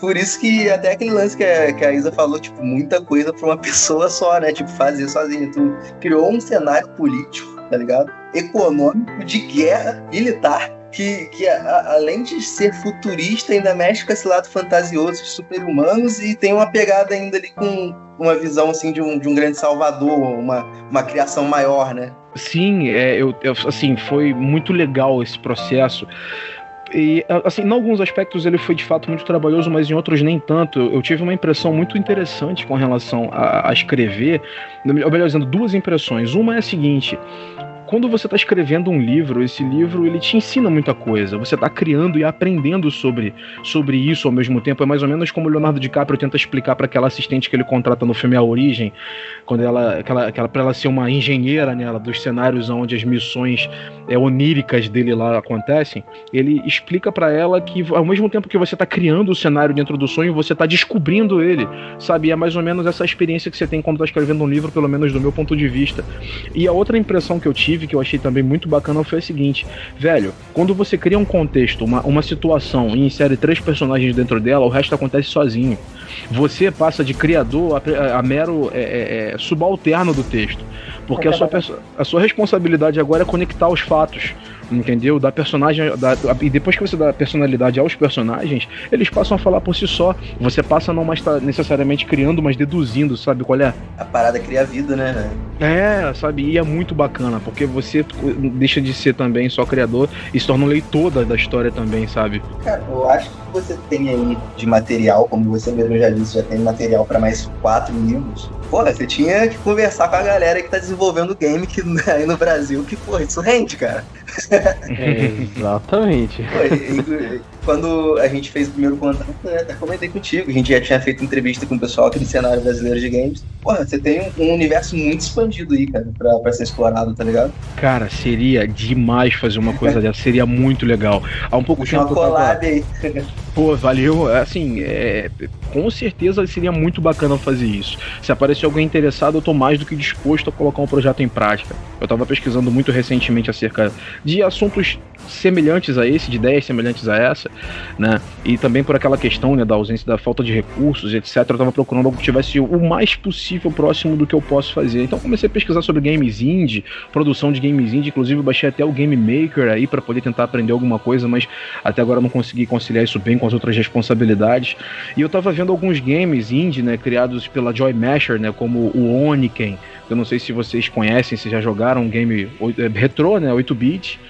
Por isso que até aquele lance que a, que a Isa falou, tipo, muita coisa pra uma pessoa só, né? Tipo, fazer sozinho. Tu criou um cenário político, tá ligado? Econômico, de guerra, militar, que, que a, além de ser futurista, ainda mexe com esse lado fantasioso de super-humanos e tem uma pegada ainda ali com uma visão assim de um, de um grande salvador, uma, uma criação maior, né? Sim, é, eu, eu, assim, foi muito legal esse processo. E, assim, em alguns aspectos ele foi de fato muito trabalhoso, mas em outros nem tanto. Eu tive uma impressão muito interessante com relação a, a escrever. Melhor dizendo, duas impressões. Uma é a seguinte: quando você está escrevendo um livro, esse livro ele te ensina muita coisa. Você está criando e aprendendo sobre, sobre isso ao mesmo tempo. É mais ou menos como o Leonardo DiCaprio tenta explicar para aquela assistente que ele contrata no filme A Origem, quando ela, aquela, aquela para ela ser uma engenheira nela dos cenários onde as missões é, oníricas dele lá acontecem. Ele explica para ela que ao mesmo tempo que você está criando o cenário dentro do sonho, você está descobrindo ele, sabe? E é mais ou menos essa experiência que você tem quando está escrevendo um livro, pelo menos do meu ponto de vista. E a outra impressão que eu tive que eu achei também muito bacana, foi a seguinte: velho, quando você cria um contexto, uma, uma situação e insere três personagens dentro dela, o resto acontece sozinho. Você passa de criador a, a, a mero é, é, é subalterno do texto. Porque a sua, a sua responsabilidade agora é conectar os fatos entendeu? Da personagem. Da, e depois que você dá personalidade aos personagens, eles passam a falar por si só. Você passa a não mais estar tá necessariamente criando, mas deduzindo, sabe qual é? A parada cria vida, né, É, sabe? E é muito bacana, porque você deixa de ser também só criador e se torna um leitor da, da história também, sabe? Cara, eu acho que você tem aí de material, como você mesmo já disse, já tem material para mais quatro livros. Porra, você tinha que conversar com a galera que tá desenvolvendo o game que, aí no Brasil, que, porra, isso rende, cara. Exatamente. Quando a gente fez o primeiro contato, né, até comentei contigo, a gente já tinha feito entrevista com o pessoal aqui do cenário brasileiro de games. Porra, você tem um, um universo muito expandido aí, cara, pra, pra ser explorado, tá ligado? Cara, seria demais fazer uma coisa dessa, seria muito legal. Há um pouco de tempo. Uma collab aí. Pô, valeu. Assim, é, com certeza seria muito bacana fazer isso. Se aparecer alguém interessado, eu tô mais do que disposto a colocar um projeto em prática. Eu tava pesquisando muito recentemente acerca de assuntos semelhantes a esse, de ideias semelhantes a essa né? E também por aquela questão, né, da ausência da falta de recursos, etc. Eu tava procurando algo que tivesse o mais possível próximo do que eu posso fazer. Então comecei a pesquisar sobre games indie, produção de games indie, inclusive baixei até o Game Maker aí para poder tentar aprender alguma coisa, mas até agora não consegui conciliar isso bem com as outras responsabilidades. E eu tava vendo alguns games indie, né, criados pela Joy Masher, né, como o Oniken. Eu não sei se vocês conhecem, se já jogaram um game é, retrô, né, 8-bit.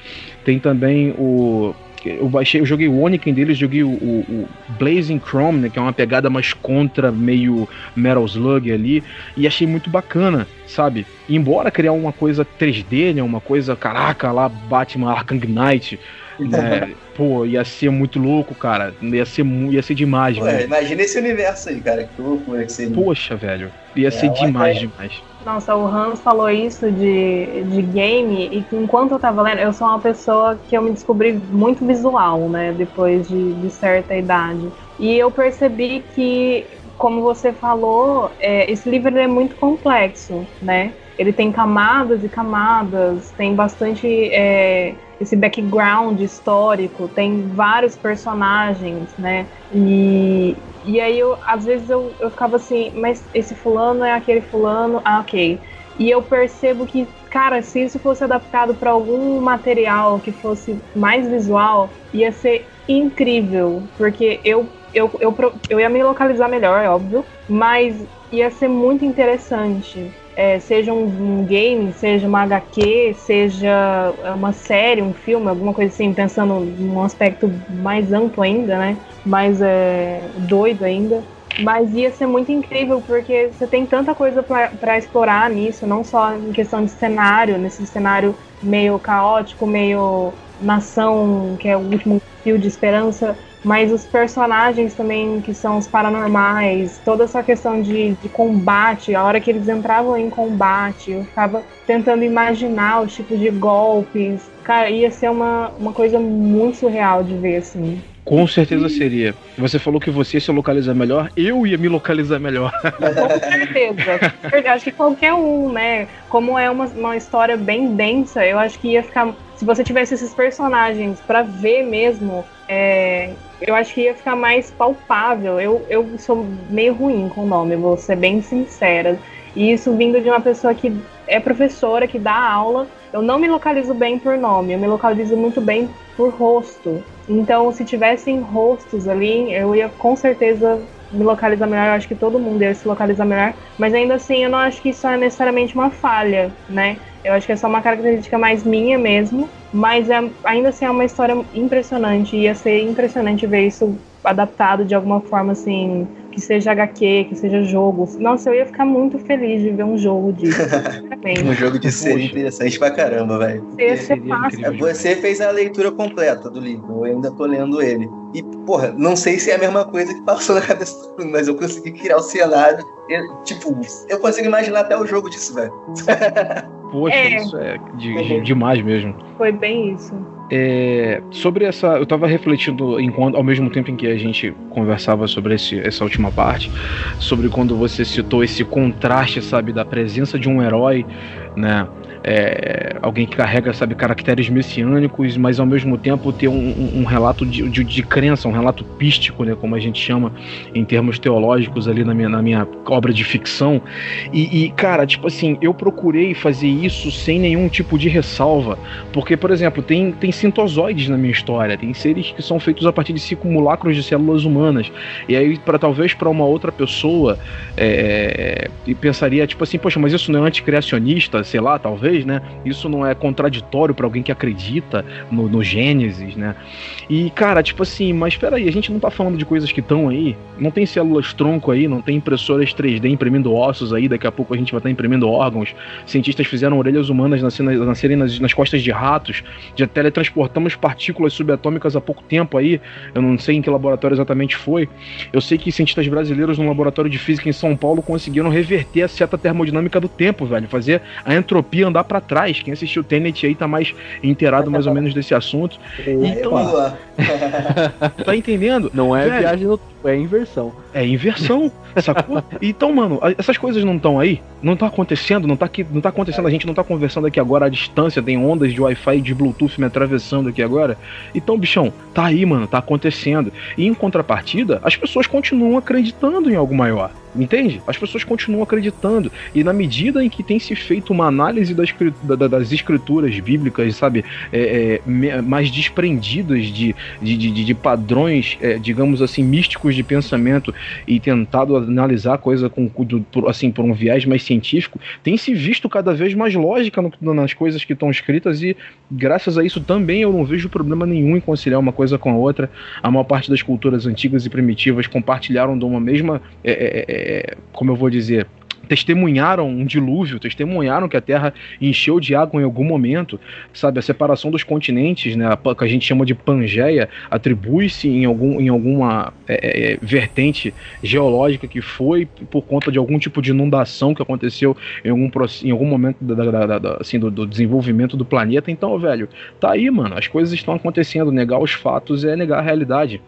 Tem também o eu baixei, eu joguei o Oniken deles, joguei o, o, o, Blazing Chrome, né, que é uma pegada mais contra, meio Metal Slug ali, e achei muito bacana, sabe? E embora criar uma coisa 3D, né, uma coisa, caraca, lá Batman Arkham Knight, né, pô, ia ser muito louco, cara, ia ser, ia ser demais, Ué, imagina esse universo aí, cara, que loucura que seria. Poxa, velho, ia é, ser demais, demais. Nossa, o Hans falou isso de, de game e que enquanto eu tava lendo, eu sou uma pessoa que eu me descobri muito visual, né, depois de, de certa idade. E eu percebi que, como você falou, é, esse livro é muito complexo, né? Ele tem camadas e camadas, tem bastante é, esse background histórico, tem vários personagens, né? E, e aí, eu, às vezes, eu, eu ficava assim, mas esse fulano é aquele fulano, ah, ok. E eu percebo que, cara, se isso fosse adaptado para algum material que fosse mais visual, ia ser incrível, porque eu, eu, eu, eu ia me localizar melhor, é óbvio, mas ia ser muito interessante. É, seja um, um, game, seja uma HQ, seja uma série, um filme, alguma coisa assim, pensando num aspecto mais amplo ainda, né? Mais é, doido ainda. Mas ia ser muito incrível porque você tem tanta coisa para explorar nisso, não só em questão de cenário, nesse cenário meio caótico, meio nação, que é o último fio de esperança, mas os personagens também que são os paranormais, toda essa questão de, de combate, a hora que eles entravam em combate, eu ficava tentando imaginar os tipos de golpes. Cara, ia ser uma, uma coisa muito surreal de ver, assim. Com certeza seria. Você falou que você se localizar melhor, eu ia me localizar melhor. Com certeza. Acho que qualquer um, né? Como é uma, uma história bem densa, eu acho que ia ficar. Se você tivesse esses personagens para ver mesmo, é, eu acho que ia ficar mais palpável. Eu, eu sou meio ruim com o nome, vou ser bem sincera. E isso vindo de uma pessoa que é professora, que dá aula. Eu não me localizo bem por nome, eu me localizo muito bem por rosto. Então, se tivessem rostos ali, eu ia com certeza me localizar melhor. Eu acho que todo mundo ia se localizar melhor. Mas ainda assim, eu não acho que isso é necessariamente uma falha, né? Eu acho que é só uma característica mais minha mesmo. Mas é, ainda assim é uma história impressionante. Ia ser impressionante ver isso adaptado de alguma forma assim que seja HQ, que seja jogo. Nossa, eu ia ficar muito feliz de ver um jogo disso. um jogo de ser interessante pra caramba, velho. Você fez a leitura completa do livro, eu ainda tô lendo ele. E, porra, não sei se é a mesma coisa que passou na cabeça do mundo, mas eu consegui criar o cenário. Eu, tipo, eu consigo imaginar até o jogo disso, velho. Poxa, é. isso é de, de, demais mesmo. Foi bem isso. É, sobre essa, eu estava refletindo enquanto, ao mesmo tempo em que a gente conversava sobre esse, essa última parte, sobre quando você citou esse contraste, sabe, da presença de um herói, né, é, alguém que carrega, sabe, caracteres messiânicos, mas ao mesmo tempo ter um, um, relato de, de, de, crença, um relato pístico, né, como a gente chama em termos teológicos ali na minha, na minha obra de ficção. E, e, cara, tipo assim, eu procurei fazer isso sem nenhum tipo de ressalva, porque, por exemplo, tem, tem sintozoides na minha história, tem seres que são feitos a partir de simulacros de células humanas. E aí, para talvez para uma outra pessoa, é, e pensaria, tipo assim, poxa, mas isso não é anticriacionista, sei lá, talvez né? Isso não é contraditório para alguém que acredita no, no Gênesis, né? E, cara, tipo assim, mas peraí, a gente não tá falando de coisas que estão aí, não tem células tronco aí, não tem impressoras 3D imprimindo ossos aí, daqui a pouco a gente vai estar tá imprimindo órgãos. Cientistas fizeram orelhas humanas nascerem, nas, nas costas de ratos, já teletransportamos partículas subatômicas há pouco tempo aí, eu não sei em que laboratório exatamente foi. Eu sei que cientistas brasileiros no laboratório de física em São Paulo conseguiram reverter a seta termodinâmica do tempo, velho, fazer a entropia andar para trás. Quem assistiu Tenet aí tá mais inteirado mais ou menos desse assunto. Então, tá entendendo? Não é Velho, viagem no é inversão. É inversão, sacou? Então, mano, essas coisas não estão aí, não tá acontecendo, não tá aqui, não tá acontecendo, a gente não tá conversando aqui agora à distância, tem ondas de Wi-Fi e de Bluetooth me atravessando aqui agora. Então, bichão, tá aí, mano, tá acontecendo. E em contrapartida, as pessoas continuam acreditando em algo maior. Entende? As pessoas continuam acreditando. E na medida em que tem se feito uma análise das, das escrituras bíblicas, sabe, é, é, mais desprendidas de, de, de, de padrões, é, digamos assim, místicos de pensamento e tentado analisar a coisa com, assim, por um viés mais científico, tem se visto cada vez mais lógica no, nas coisas que estão escritas e graças a isso também eu não vejo problema nenhum em conciliar uma coisa com a outra. A maior parte das culturas antigas e primitivas compartilharam de uma mesma, é, como eu vou dizer, testemunharam um dilúvio, testemunharam que a Terra encheu de água em algum momento, sabe? A separação dos continentes, né, que a gente chama de Pangeia, atribui-se em, algum, em alguma é, é, é, vertente geológica que foi por conta de algum tipo de inundação que aconteceu em algum, em algum momento da, da, da, assim, do, do, desenvolvimento do planeta. Então, velho, tá aí, mano, as coisas estão acontecendo. Negar os fatos é negar a realidade.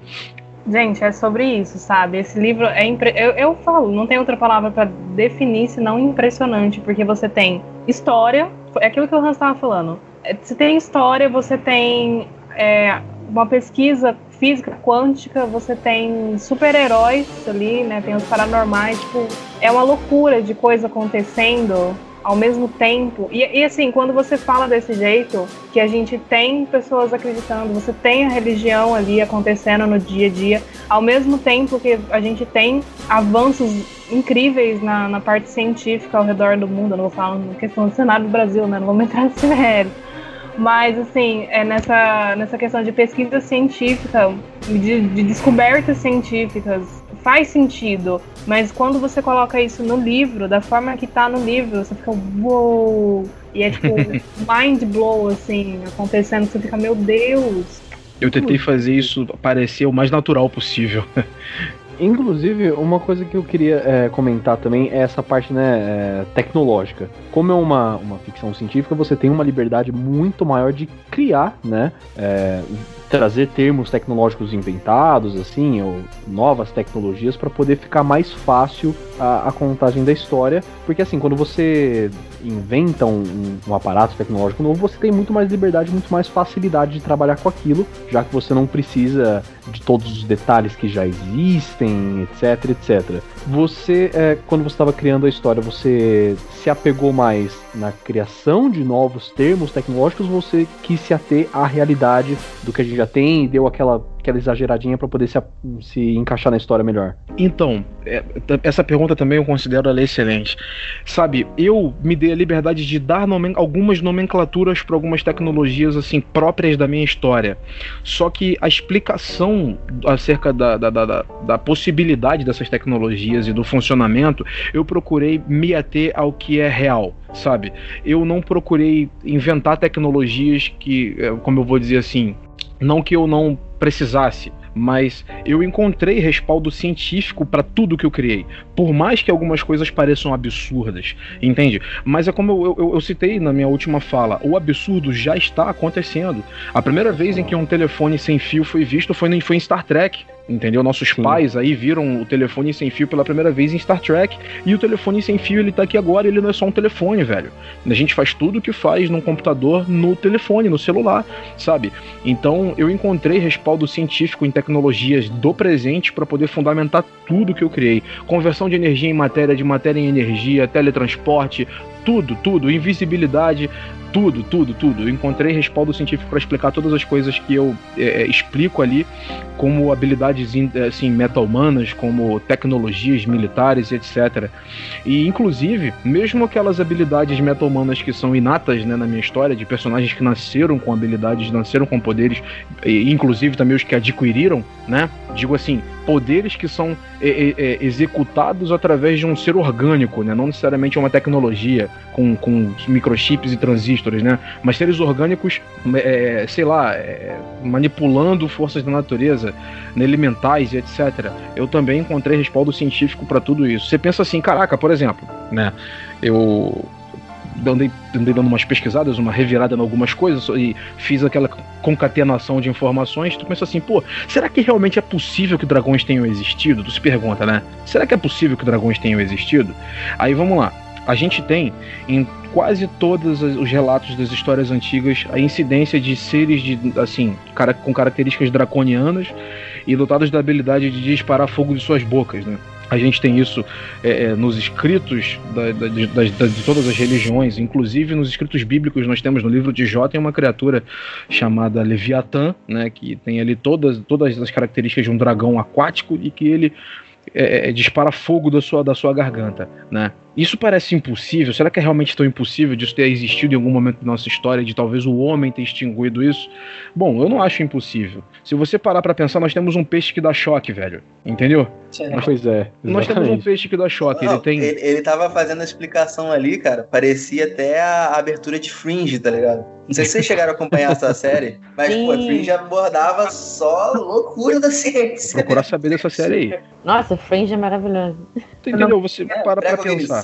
Gente, é sobre isso, sabe? Esse livro é impre... eu, eu falo, não tem outra palavra para definir senão impressionante, porque você tem história, é aquilo que o Hans estava falando. É, você tem história, você tem é, uma pesquisa física quântica, você tem super-heróis ali, né? Tem os paranormais, tipo, é uma loucura de coisa acontecendo ao mesmo tempo. E, e, assim, quando você fala desse jeito, que a gente tem pessoas acreditando, você tem a religião ali acontecendo no dia a dia, ao mesmo tempo que a gente tem avanços incríveis na, na parte científica ao redor do mundo. Eu não vou falar na questão do cenário do Brasil, né? Não vou entrar nesse mérito. Mas, assim, é nessa, nessa questão de pesquisa científica, de, de descobertas científicas, faz sentido. Mas quando você coloca isso no livro, da forma que tá no livro, você fica, uou! E é tipo, mind blow, assim, acontecendo, você fica, meu Deus! Eu tentei fazer isso parecer o mais natural possível. Inclusive, uma coisa que eu queria é, comentar também é essa parte né, é, tecnológica. Como é uma, uma ficção científica, você tem uma liberdade muito maior de criar, né? É, trazer termos tecnológicos inventados, assim, ou novas tecnologias para poder ficar mais fácil a, a, contagem da história. Porque assim, quando você inventa um, um, aparato tecnológico novo, você tem muito mais liberdade, muito mais facilidade de trabalhar com aquilo, já que você não precisa de todos os detalhes que já existem, etc, etc. Você, é, quando você estava criando a história, você se apegou mais na criação de novos termos tecnológicos, você quis se ater à realidade do que a gente já tem e deu aquela aquela exageradinha para poder se, se encaixar na história melhor? Então, é, essa pergunta também eu considero ela excelente. Sabe, eu me dei a liberdade de dar nomen algumas nomenclaturas para algumas tecnologias assim próprias da minha história. Só que a explicação acerca da, da, da, da possibilidade dessas tecnologias e do funcionamento, eu procurei me ater ao que é real sabe? Eu não procurei inventar tecnologias que, é, como eu vou dizer assim, não que eu não precisasse, mas eu encontrei respaldo científico para tudo que eu criei. Por mais que algumas coisas pareçam absurdas, entende? Mas é como eu, eu, eu, citei na minha última fala: o absurdo já está acontecendo. A primeira vez em que um telefone sem fio foi visto foi, foi em Star Trek. Entendeu? Nossos Sim. pais aí viram o telefone sem fio pela primeira vez em Star Trek. E o telefone sem fio, ele tá aqui agora, ele não é só um telefone, velho. A gente faz tudo o que faz num computador no telefone, no celular, sabe? Então eu encontrei respaldo científico em tecnologias do presente para poder fundamentar tudo que eu criei. Conversão de energia em matéria, de matéria em energia, teletransporte, tudo, tudo, invisibilidade, tudo, tudo, tudo. Eu encontrei respaldo científico para explicar todas as coisas que eu é, é explico ali, como habilidades assim, meta-humanas, como tecnologias militares, etc. E, inclusive, mesmo aquelas habilidades meta-humanas que são inatas né, na minha história, de personagens que nasceram com habilidades, nasceram com poderes, e, inclusive também os que adquiriram, né? Digo assim, poderes que são é, é, é executados através de um ser orgânico, né? Não necessariamente uma tecnologia com, com microchips e transistores né? Mas seres orgânicos, é, sei lá, é, manipulando forças da natureza, né, elementais e etc. Eu também encontrei respaldo científico para tudo isso. Você pensa assim, caraca, por exemplo, né? Eu andei, andei dando umas pesquisadas, uma revirada em algumas coisas e fiz aquela concatenação de informações. Tu pensa assim, pô, será que realmente é possível que dragões tenham existido? Tu se pergunta, né? Será que é possível que dragões tenham existido? Aí vamos lá. A gente tem em quase todos os relatos das histórias antigas a incidência de seres de assim cara, com características draconianas e dotados da habilidade de disparar fogo de suas bocas, né? A gente tem isso é, é, nos escritos da, da, de, da, de todas as religiões, inclusive nos escritos bíblicos nós temos no livro de Jó tem uma criatura chamada Leviatã, né, que tem ali todas, todas as características de um dragão aquático e que ele é, é, dispara fogo da sua, da sua garganta, né? Isso parece impossível? Será que é realmente tão impossível disso ter existido em algum momento da nossa história, de talvez o homem ter extinguido isso? Bom, eu não acho impossível. Se você parar para pensar, nós temos um peixe que dá choque, velho. Entendeu? Mas, pois é. Exatamente. Nós temos um peixe que dá choque. Não, ele tem. Ele, ele tava fazendo a explicação ali, cara. Parecia até a abertura de Fringe, tá ligado? Não sei se vocês chegaram a acompanhar essa série, mas Sim. pô, Fringe abordava só loucura da ciência. Procurar saber dessa série aí. Nossa, Fringe é maravilhoso. Entendeu? Você é, para pra pensar.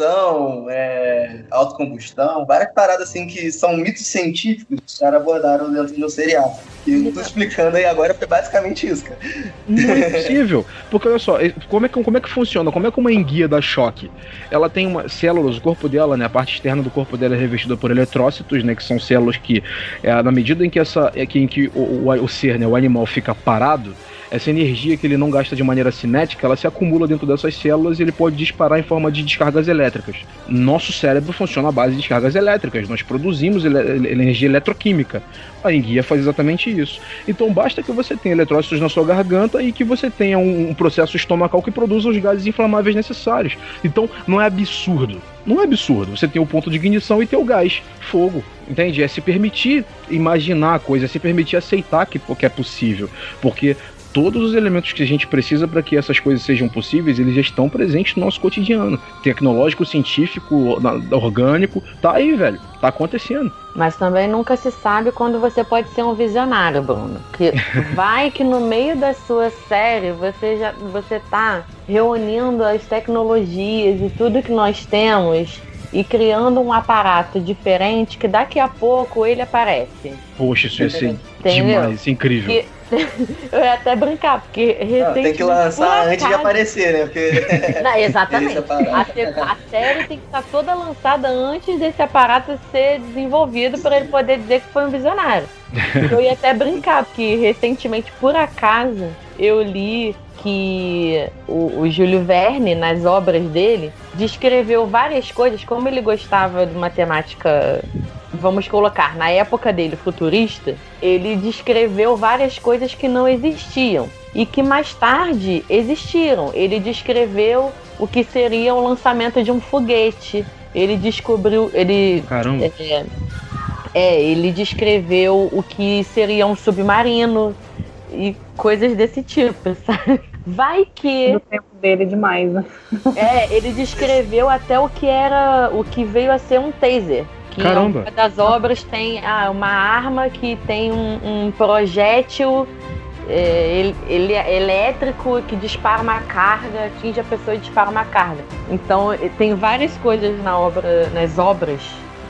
É, autocombustão, várias paradas assim que são mitos científicos que os caras abordaram dentro do seriado. E eu tô explicando aí agora foi basicamente isso, cara. Não é possível. Porque olha só, como é, que, como é que funciona? Como é que uma enguia dá choque? Ela tem uma células, o corpo dela, né? A parte externa do corpo dela é revestida por eletrócitos, né? Que são células que, é, na medida em que essa. É, que, em que o, o, o ser, né, o animal fica parado, essa energia que ele não gasta de maneira cinética, ela se acumula dentro dessas células e ele pode disparar em forma de descargas elétricas. Nosso cérebro funciona à base de descargas elétricas, nós produzimos ele energia eletroquímica. A enguia faz exatamente isso. Então basta que você tenha eletrócitos na sua garganta e que você tenha um, um processo estomacal que produza os gases inflamáveis necessários. Então não é absurdo. Não é absurdo. Você tem o ponto de ignição e tem o gás, fogo. Entende? É se permitir imaginar a coisa, é se permitir aceitar que, que é possível. Porque todos os elementos que a gente precisa para que essas coisas sejam possíveis, eles já estão presentes no nosso cotidiano. Tecnológico, científico, orgânico, tá aí, velho. Tá acontecendo. Mas também nunca se sabe quando você pode ser um visionário, Bruno. Que vai que no meio da sua série você já você tá reunindo as tecnologias e tudo que nós temos e criando um aparato diferente que daqui a pouco ele aparece. Poxa, isso ia ser Entendeu? demais, incrível. E, eu ia até brincar, porque Não, tem que lançar antes de aparecer, né? Porque... Não, exatamente. a, a, série tem que estar toda lançada antes desse aparato ser desenvolvido para ele poder dizer que foi um visionário. Eu ia até brincar, porque recentemente, por acaso, eu li que o, o Júlio Verne, nas obras dele, descreveu várias coisas, como ele gostava de matemática vamos colocar, na época dele futurista, ele descreveu várias coisas que não existiam e que mais tarde existiram. Ele descreveu o que seria o lançamento de um foguete. Ele descobriu, ele Caramba. É, é, ele descreveu o que seria um submarino e coisas desse tipo, sabe? Vai que. No tempo dele demais, né? É, ele descreveu até o que era. o que veio a ser um taser. Que Caramba. uma das obras tem ah, uma arma que tem um, um projétil é, ele, ele é elétrico que dispara uma carga, atinge a pessoa e dispara uma carga. Então tem várias coisas na obra, nas obras,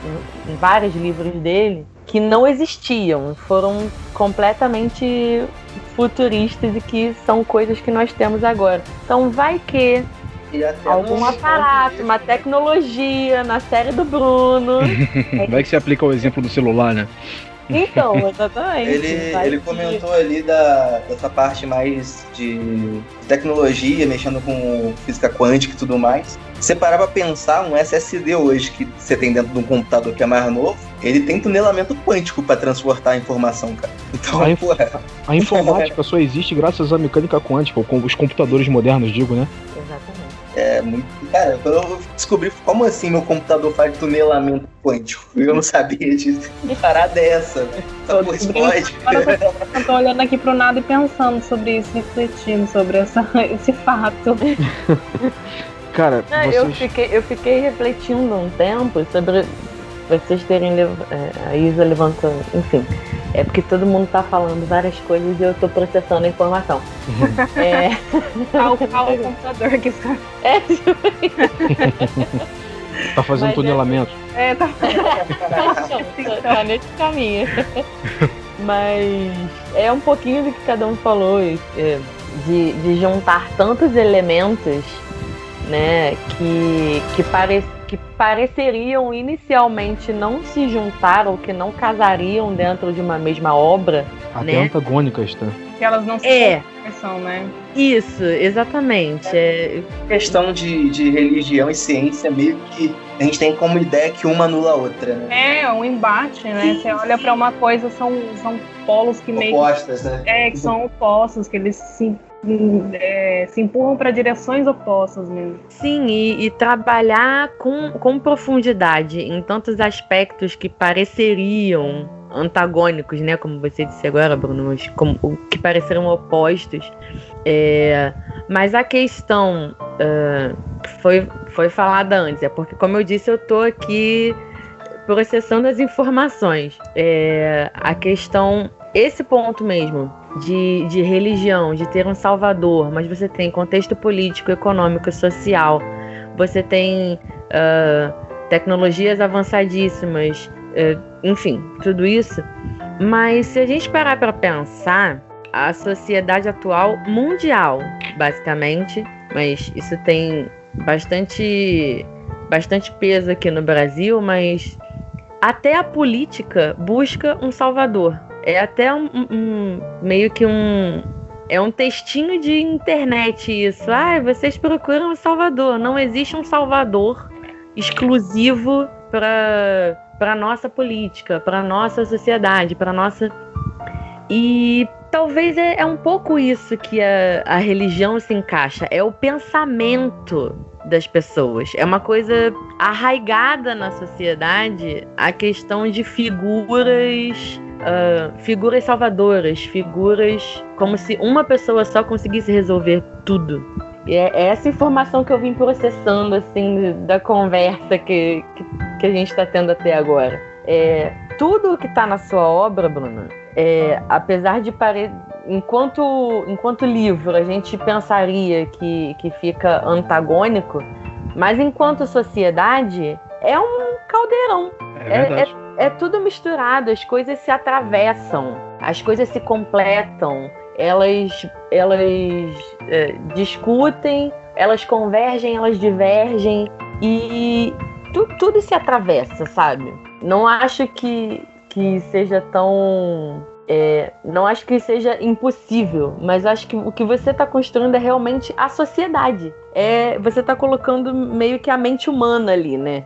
em, em vários livros dele, que não existiam, foram completamente futuristas e que são coisas que nós temos agora. Então vai que algum aparato, uma tecnologia na série do Bruno. Vai que você aplica o exemplo do celular, né? Então, exatamente. ele, ele comentou ali da, dessa parte mais de tecnologia, mexendo com física quântica e tudo mais. Você parar pra pensar, um SSD hoje que você tem dentro de um computador que é mais novo, ele tem tunelamento quântico para transportar a informação, cara. Então, a, inf porra. a informática só existe graças à mecânica quântica, ou com os computadores modernos, digo, né? É muito. Cara, quando eu descobri como assim meu computador faz tunelamento quântico, eu não sabia disso. Que parada é essa, né? Então, pode. Eu tô olhando aqui pro nada e pensando sobre isso, refletindo sobre essa, esse fato. Cara, não, vocês... eu, fiquei, eu fiquei refletindo um tempo sobre vocês terem. É, a Isa levantando. Enfim. É porque todo mundo tá falando várias coisas e eu tô processando a informação. É. Tá o computador que está. É, Tá fazendo Mas tunelamento. É, é tá fazendo. tá nesse caminho. Mas é um pouquinho do que cada um falou, é, de, de juntar tantos elementos, né, que, que parece que pareceriam inicialmente não se juntar ou que não casariam dentro de uma mesma obra. Até né? antagônicas, tá? Que elas não se é. são, né? Isso, exatamente. É... Questão de, de religião e ciência, meio que a gente tem como ideia que uma anula a outra, né? É, um embate, né? Você olha para uma coisa, são, são polos que meio. Opostas, né? É, que são opostos, que eles se é, se empurram para direções opostas mesmo. Sim, e, e, trabalhar com, com profundidade em tantos aspectos que pareceriam antagônicos, né? Como você disse agora, Bruno, como, que pareceram opostos. É, mas a questão uh, foi, foi falada antes, é porque, como eu disse, eu tô aqui processando as informações. É, a questão, esse ponto mesmo, de, de religião, de ter um salvador, mas você tem contexto político, econômico, social, você tem uh, tecnologias avançadíssimas, uh, enfim, tudo isso. Mas se a gente parar para pensar, a sociedade atual mundial, basicamente, mas isso tem bastante bastante peso aqui no Brasil, mas até a política busca um salvador é até um, um, meio que um, É um textinho de internet isso. Ah, vocês procuram um Salvador. Não existe um Salvador exclusivo para para nossa política, para nossa sociedade, para nossa e talvez é, é, um pouco isso que a, a religião se encaixa, é o pensamento das pessoas. É uma coisa arraigada na sociedade a questão de figuras. Uh, figuras salvadoras, figuras como se uma pessoa só conseguisse resolver tudo. E é, é essa informação que eu vim processando, assim, da conversa que, que, que a gente está tendo até agora. É, tudo que está na sua obra, Bruna, é, apesar de parecer enquanto, enquanto livro a gente pensaria que, que fica antagônico, mas enquanto sociedade é um caldeirão. É, é, é, é tudo misturado, as coisas se atravessam, as coisas se completam, elas, elas é, discutem, elas convergem, elas divergem e tu, tudo se atravessa, sabe? Não acho que, que seja tão é, não acho que seja impossível, mas acho que o que você está construindo é realmente a sociedade. É, você está colocando meio que a mente humana ali, né?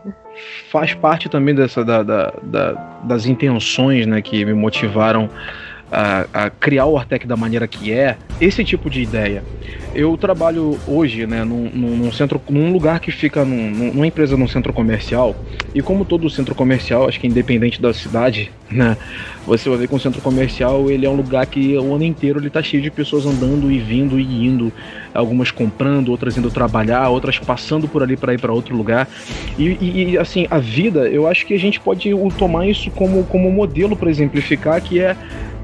Faz parte também dessa da, da, da, das intenções, né, que me motivaram a, a, criar o Artec da maneira que é, esse tipo de ideia. Eu trabalho hoje, né, num, num centro, num lugar que fica num, numa empresa num centro comercial, e como todo centro comercial, acho que independente da cidade, né, você vai ver que um centro comercial ele é um lugar que o ano inteiro ele tá cheio de pessoas andando e vindo e indo, algumas comprando, outras indo trabalhar, outras passando por ali para ir para outro lugar. E, e, assim, a vida, eu acho que a gente pode tomar isso como, como modelo para exemplificar, que é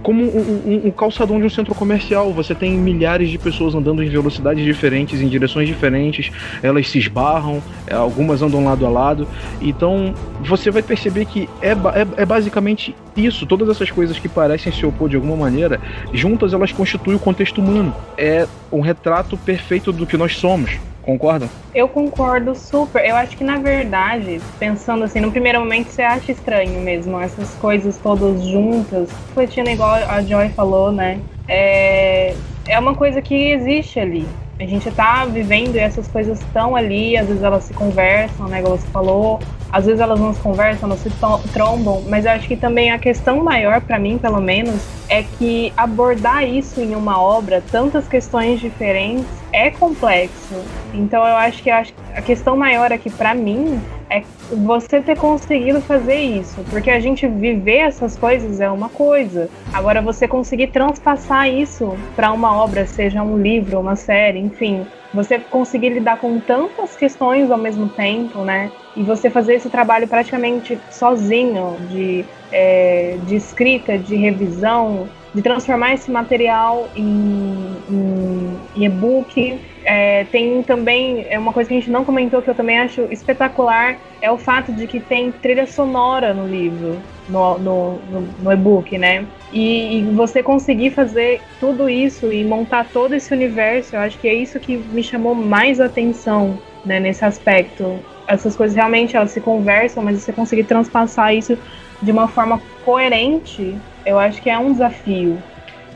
como um, um, um, calçadão de um centro comercial. Você tem milhares de pessoas andando em velocidades diferentes, em direções diferentes, elas se esbarram, é, algumas andam lado a lado. Então você vai perceber que é, é, é basicamente isso. Todas essas coisas que parecem se opor de alguma maneira, juntas elas constituem o contexto humano. É um retrato perfeito do que nós somos. Concorda? Eu concordo super. Eu acho que, na verdade, pensando assim, no primeiro momento você acha estranho mesmo, essas coisas todas juntas, refletindo igual a Joy falou, né? É, é uma coisa que existe ali. A gente tá vivendo e essas coisas estão ali, às vezes elas se conversam, né? Igual você falou, às vezes elas não se conversam, não se trombam, mas eu acho que também a questão maior, para mim, pelo menos, é que abordar isso em uma obra, tantas questões diferentes, é complexo. Então eu acho que a questão maior aqui para mim é você ter conseguido fazer isso, porque a gente viver essas coisas é uma coisa. Agora você conseguir transpassar isso para uma obra, seja um livro, uma série, enfim, você conseguir lidar com tantas questões ao mesmo tempo, né? E você fazer esse trabalho praticamente sozinho de, é, de escrita, de revisão, de transformar esse material em, em, e-book. É, tem também é uma coisa que a gente não comentou que eu também acho espetacular é o fato de que tem trilha sonora no livro, no, no, no, no e-book, né? E, e, você conseguir fazer tudo isso e montar todo esse universo, eu acho que é isso que me chamou mais atenção né, nesse aspecto. Essas coisas realmente elas se conversam, mas você conseguir transpassar isso de uma forma coerente, eu acho que é um desafio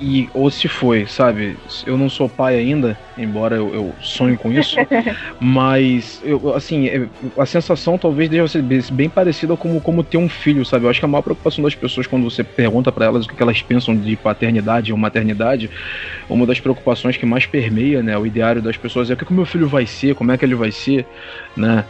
e ou se foi, sabe? Eu não sou pai ainda, embora eu, eu sonho com isso, mas eu, assim, é, a sensação talvez ser bem parecida como, como ter um filho, sabe? Eu acho que a maior preocupação das pessoas quando você pergunta para elas o que elas pensam de paternidade ou maternidade, uma das preocupações que mais permeia, né, o ideário das pessoas é o que o meu filho vai ser, como é que ele vai ser, né?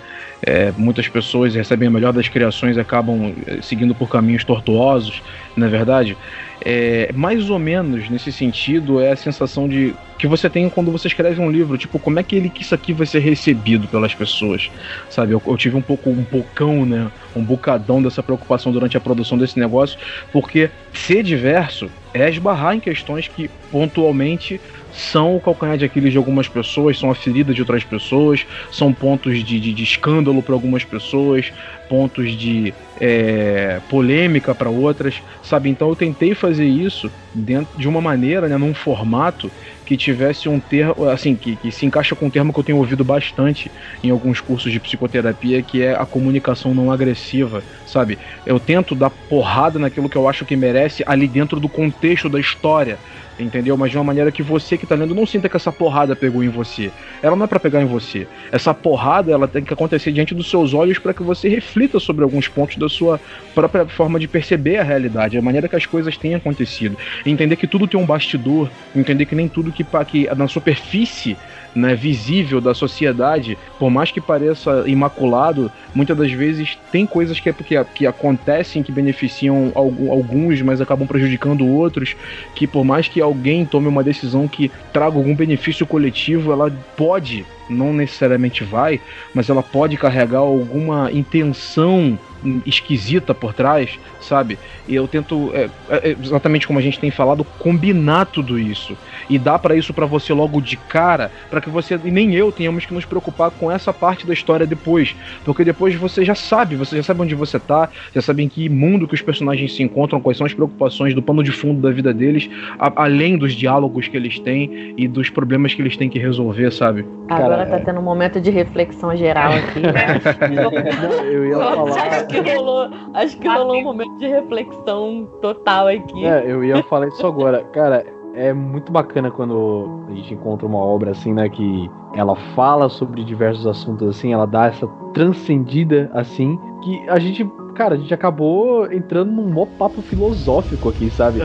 É, muitas pessoas recebem a melhor das criações e acabam é, seguindo por caminhos tortuosos, na é verdade. É, mais ou menos nesse sentido é a sensação de que você tem quando você escreve um livro, tipo, como é que ele que isso aqui vai ser recebido pelas pessoas, sabe? Eu, eu, tive um pouco, um bocão, né, um bocadão dessa preocupação durante a produção desse negócio, porque ser diverso é esbarrar em questões que pontualmente são o calcanhar de Aquiles de algumas pessoas, são a ferida de outras pessoas, são pontos de, de, de escândalo para algumas pessoas, pontos de é, polêmica para outras, sabe? Então eu tentei fazer isso dentro de uma maneira, né, num formato que tivesse um termo, assim, que, que se encaixa com um termo que eu tenho ouvido bastante em alguns cursos de psicoterapia, que é a comunicação não agressiva, sabe? Eu tento dar porrada naquilo que eu acho que merece ali dentro do contexto da história, entendeu? Mas de uma maneira que você que tá lendo não sinta que essa porrada pegou em você. Ela não é para pegar em você. Essa porrada, ela tem que acontecer diante dos seus olhos para que você reflita sobre alguns pontos da sua própria forma de perceber a realidade, a maneira que as coisas têm acontecido. Entender que tudo tem um bastidor, entender que nem tudo que, que na superfície né, visível da sociedade, por mais que pareça imaculado, muitas das vezes tem coisas que, que, que acontecem que beneficiam alguns, mas acabam prejudicando outros, que por mais que alguém tome uma decisão que traga algum benefício coletivo, ela pode, não necessariamente vai, mas ela pode carregar alguma intenção esquisita por trás, sabe? E eu tento, é, é, exatamente como a gente tem falado, combinar tudo isso. E dar para isso para você logo de cara, para que você e nem eu tenhamos que nos preocupar com essa parte da história depois. Porque depois você já sabe, você já sabe onde você tá, já sabe em que mundo que os personagens se encontram, quais são as preocupações do pano de fundo da vida deles, a, além dos diálogos que eles têm e dos problemas que eles têm que resolver, sabe? Agora Cara, tá é... tendo um momento de reflexão geral aqui, né? eu ia falar que rolou, acho que rolou um momento de reflexão total aqui. É, eu ia falar isso agora. Cara, é muito bacana quando a gente encontra uma obra assim, né, que ela fala sobre diversos assuntos assim, ela dá essa transcendida assim, que a gente, cara, a gente acabou entrando num mó papo filosófico aqui, sabe?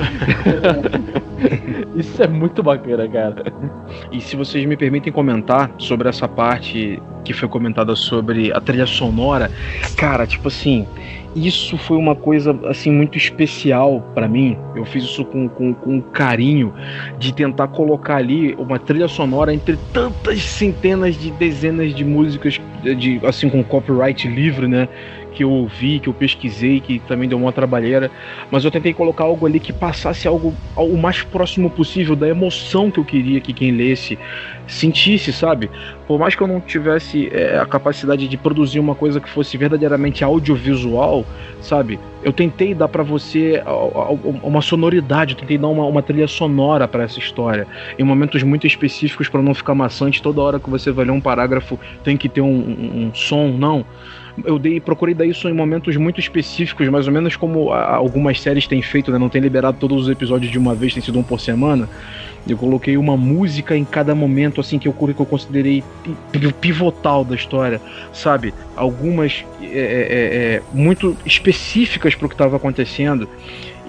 Isso é muito bacana, cara. E se vocês me permitem comentar sobre essa parte que foi comentada sobre a trilha sonora, cara, tipo assim, isso foi uma coisa assim muito especial para mim. Eu fiz isso com, com, com carinho de tentar colocar ali uma trilha sonora entre tantas centenas de dezenas de músicas de assim com copyright livre, né? Que eu ouvi, que eu pesquisei, que também deu uma trabalheira, mas eu tentei colocar algo ali que passasse algo o mais próximo possível da emoção que eu queria que quem lesse sentisse, sabe? Por mais que eu não tivesse é, a capacidade de produzir uma coisa que fosse verdadeiramente audiovisual, sabe? Eu tentei dar para você uma sonoridade, eu tentei dar uma, uma trilha sonora para essa história, em momentos muito específicos para não ficar maçante. Toda hora que você vai ler um parágrafo tem que ter um, um, um som, não eu dei, procurei dar isso em momentos muito específicos, mais ou menos como algumas séries têm feito, né? Não tem liberado todos os episódios de uma vez, tem sido um por semana. Eu coloquei uma música em cada momento, assim, que eu, que eu considerei pivotal da história, sabe? Algumas é, é, é, é muito específicas para o que estava acontecendo.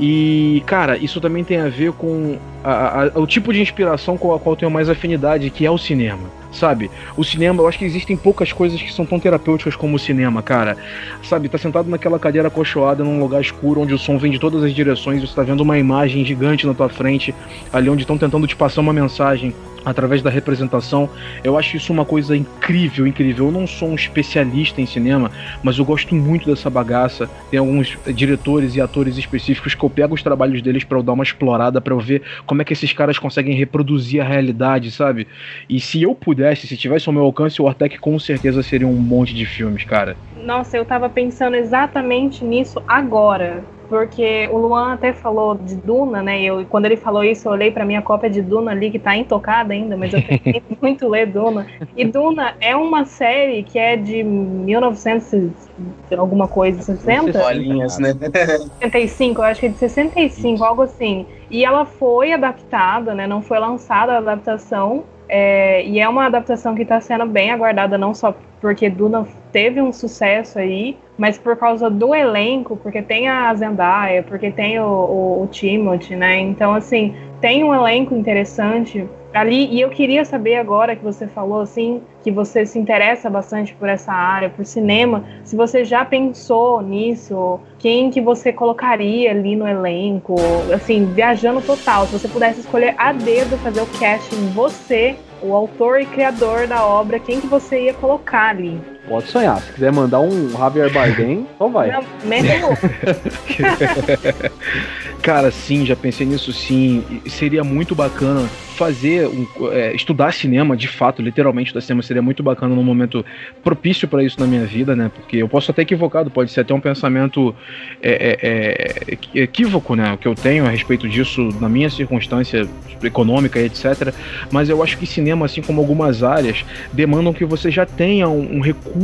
E, cara, isso também tem a ver com a, a, o tipo de inspiração com a qual eu tenho mais afinidade, que é o cinema sabe? O cinema, eu acho que existem poucas coisas que são tão terapêuticas como o cinema, cara. Sabe, tá sentado naquela cadeira acolchoada num lugar escuro onde o som vem de todas as direções, você tá vendo uma imagem gigante na tua frente, ali onde estão tentando te passar uma mensagem através da representação. Eu acho isso uma coisa incrível, incrível. Eu não sou um especialista em cinema, mas eu gosto muito dessa bagaça. Tem alguns diretores e atores específicos que eu pego os trabalhos deles para eu dar uma explorada, para eu ver como é que esses caras conseguem reproduzir a realidade, sabe? E se eu pudesse, se tivesse ao meu alcance, o Artec com certeza seria um monte de filmes, cara. Nossa, eu tava pensando exatamente nisso agora porque o Luan até falou de Duna, né? Eu, quando ele falou isso, eu olhei para minha cópia de Duna ali, que tá intocada ainda, mas eu tenho muito ler Duna. E Duna é uma série que é de 1900 alguma coisa, 60? Bolinhas, né? 65, eu acho que é de 65, isso. algo assim. E ela foi adaptada, né? Não foi lançada a adaptação. É, e é uma adaptação que está sendo bem aguardada, não só porque Duna teve um sucesso aí, mas por causa do elenco, porque tem a Zendaya, porque tem o, o, o Timothy, né? Então, assim, tem um elenco interessante ali, e eu queria saber agora que você falou, assim, que você se interessa bastante por essa área, por cinema, se você já pensou nisso, quem que você colocaria ali no elenco, assim, viajando total, se você pudesse escolher a dedo fazer o casting, você, o autor e criador da obra, quem que você ia colocar ali? Pode sonhar. Se quiser mandar um Javier Bardem, só vai. Não, Cara, sim, já pensei nisso sim. Seria muito bacana fazer um, é, estudar cinema, de fato, literalmente da cinema seria muito bacana num momento propício para isso na minha vida, né? Porque eu posso até equivocado, pode ser até um pensamento é, é, é equívoco, né? O que eu tenho a respeito disso na minha circunstância econômica e etc. Mas eu acho que cinema, assim como algumas áreas, demandam que você já tenha um, um recurso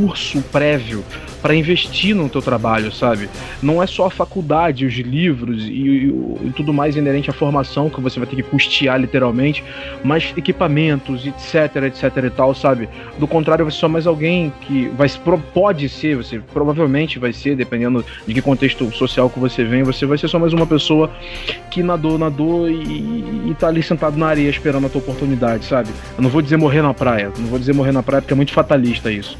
prévio para investir no teu trabalho, sabe? Não é só a faculdade, os livros e, e, e, tudo mais inerente à formação que você vai ter que custear literalmente, mas equipamentos, etc, etc e tal, sabe? Do contrário, você só mais alguém que vai pode ser, você provavelmente vai ser, dependendo de que contexto social que você vem, você vai ser só mais uma pessoa que nadou, nadou e, e tá ali sentado na areia esperando a tua oportunidade, sabe? Eu não vou dizer morrer na praia, não vou dizer morrer na praia porque é muito fatalista isso.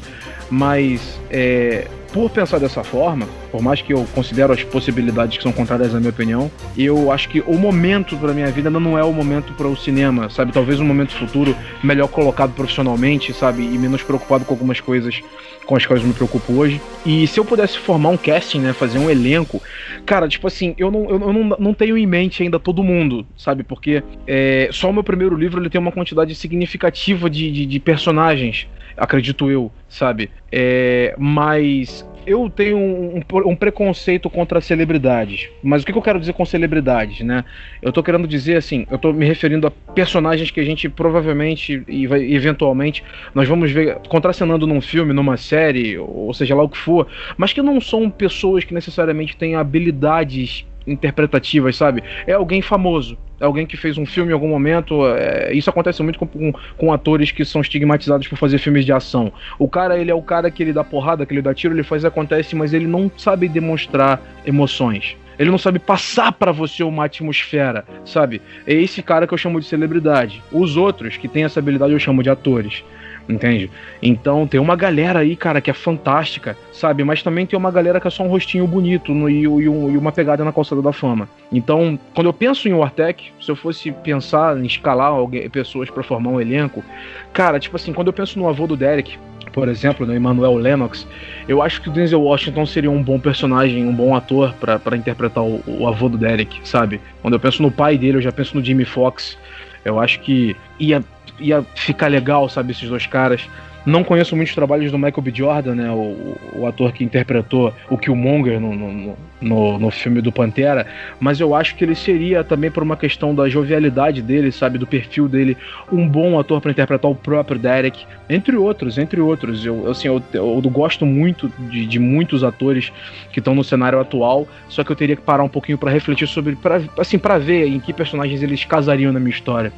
Mas é, por pensar dessa forma, por mais que eu considero as possibilidades que são contrárias à minha opinião, eu acho que o momento para minha vida ainda não é o momento para o cinema, sabe? Talvez um momento futuro melhor colocado profissionalmente, sabe? E menos preocupado com algumas coisas com as quais eu me preocupo hoje. E se eu pudesse formar um casting, né, fazer um elenco, cara, tipo assim, eu não, eu não, não tenho em mente ainda todo mundo, sabe? Porque é, só o meu primeiro livro ele tem uma quantidade significativa de, de, de personagens acredito eu, sabe? É, mas eu tenho um, um, preconceito contra celebridades. Mas o que, que, eu quero dizer com celebridades, né? Eu tô querendo dizer assim, eu tô me referindo a personagens que a gente provavelmente e vai, eventualmente nós vamos ver contracenando num filme, numa série, ou seja lá o que for, mas que não são pessoas que necessariamente têm habilidades interpretativas, sabe? É alguém famoso, alguém que fez um filme em algum momento. É, isso acontece muito com, com, com, atores que são estigmatizados por fazer filmes de ação. O cara, ele é o cara que ele dá porrada, que ele dá tiro, ele faz acontece, mas ele não sabe demonstrar emoções. Ele não sabe passar para você uma atmosfera, sabe? É esse cara que eu chamo de celebridade. Os outros que têm essa habilidade eu chamo de atores entende? Então tem uma galera aí, cara, que é fantástica, sabe? Mas também tem uma galera que é só um rostinho bonito no, e, e, e, uma pegada na calçada da fama. Então, quando eu penso em Wartech, se eu fosse pensar em escalar alguém, pessoas para formar um elenco, cara, tipo assim, quando eu penso no avô do Derek, por exemplo, no Emmanuel Lennox, eu acho que o Denzel Washington seria um bom personagem, um bom ator para interpretar o, o avô do Derek, sabe? Quando eu penso no pai dele, eu já penso no Jimmy Fox. Eu acho que ia ia ficar legal, sabe, esses dois caras. Não conheço muitos trabalhos do Michael B. Jordan, né? O, o ator que interpretou o Killmonger no, no, no, no, filme do Pantera, mas eu acho que ele seria também por uma questão da jovialidade dele, sabe? Do perfil dele, um bom ator para interpretar o próprio Derek, entre outros, entre outros. Eu, assim, eu, eu gosto muito de, de muitos atores que estão no cenário atual, só que eu teria que parar um pouquinho para refletir sobre, pra, assim, para ver em que personagens eles casariam na minha história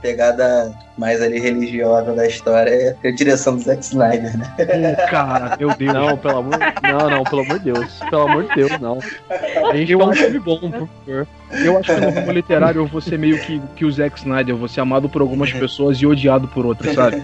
pegada mais ali religiosa da história é a direção do Zack Snyder, né? Oh, cara, meu Deus. Não, pelo amor, não, não, pelo amor de Deus. Pelo amor de Deus, não. A gente eu acho um filme bom, por favor. Eu acho que no filme literário eu vou ser meio que, que o Zack Snyder, eu vou ser amado por algumas pessoas e odiado por outras, sabe?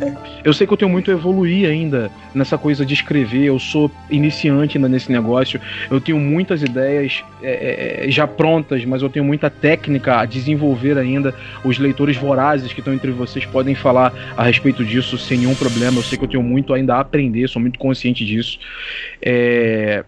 Eu sei que eu tenho muito a evoluir ainda nessa coisa de escrever, eu sou iniciante ainda nesse negócio, eu tenho muitas ideias é, é, já prontas, mas eu tenho muita técnica a desenvolver ainda. Os leitores vorazes que estão entre vocês podem falar a respeito disso sem nenhum problema. Eu sei que eu tenho muito ainda a aprender, sou muito consciente disso. É...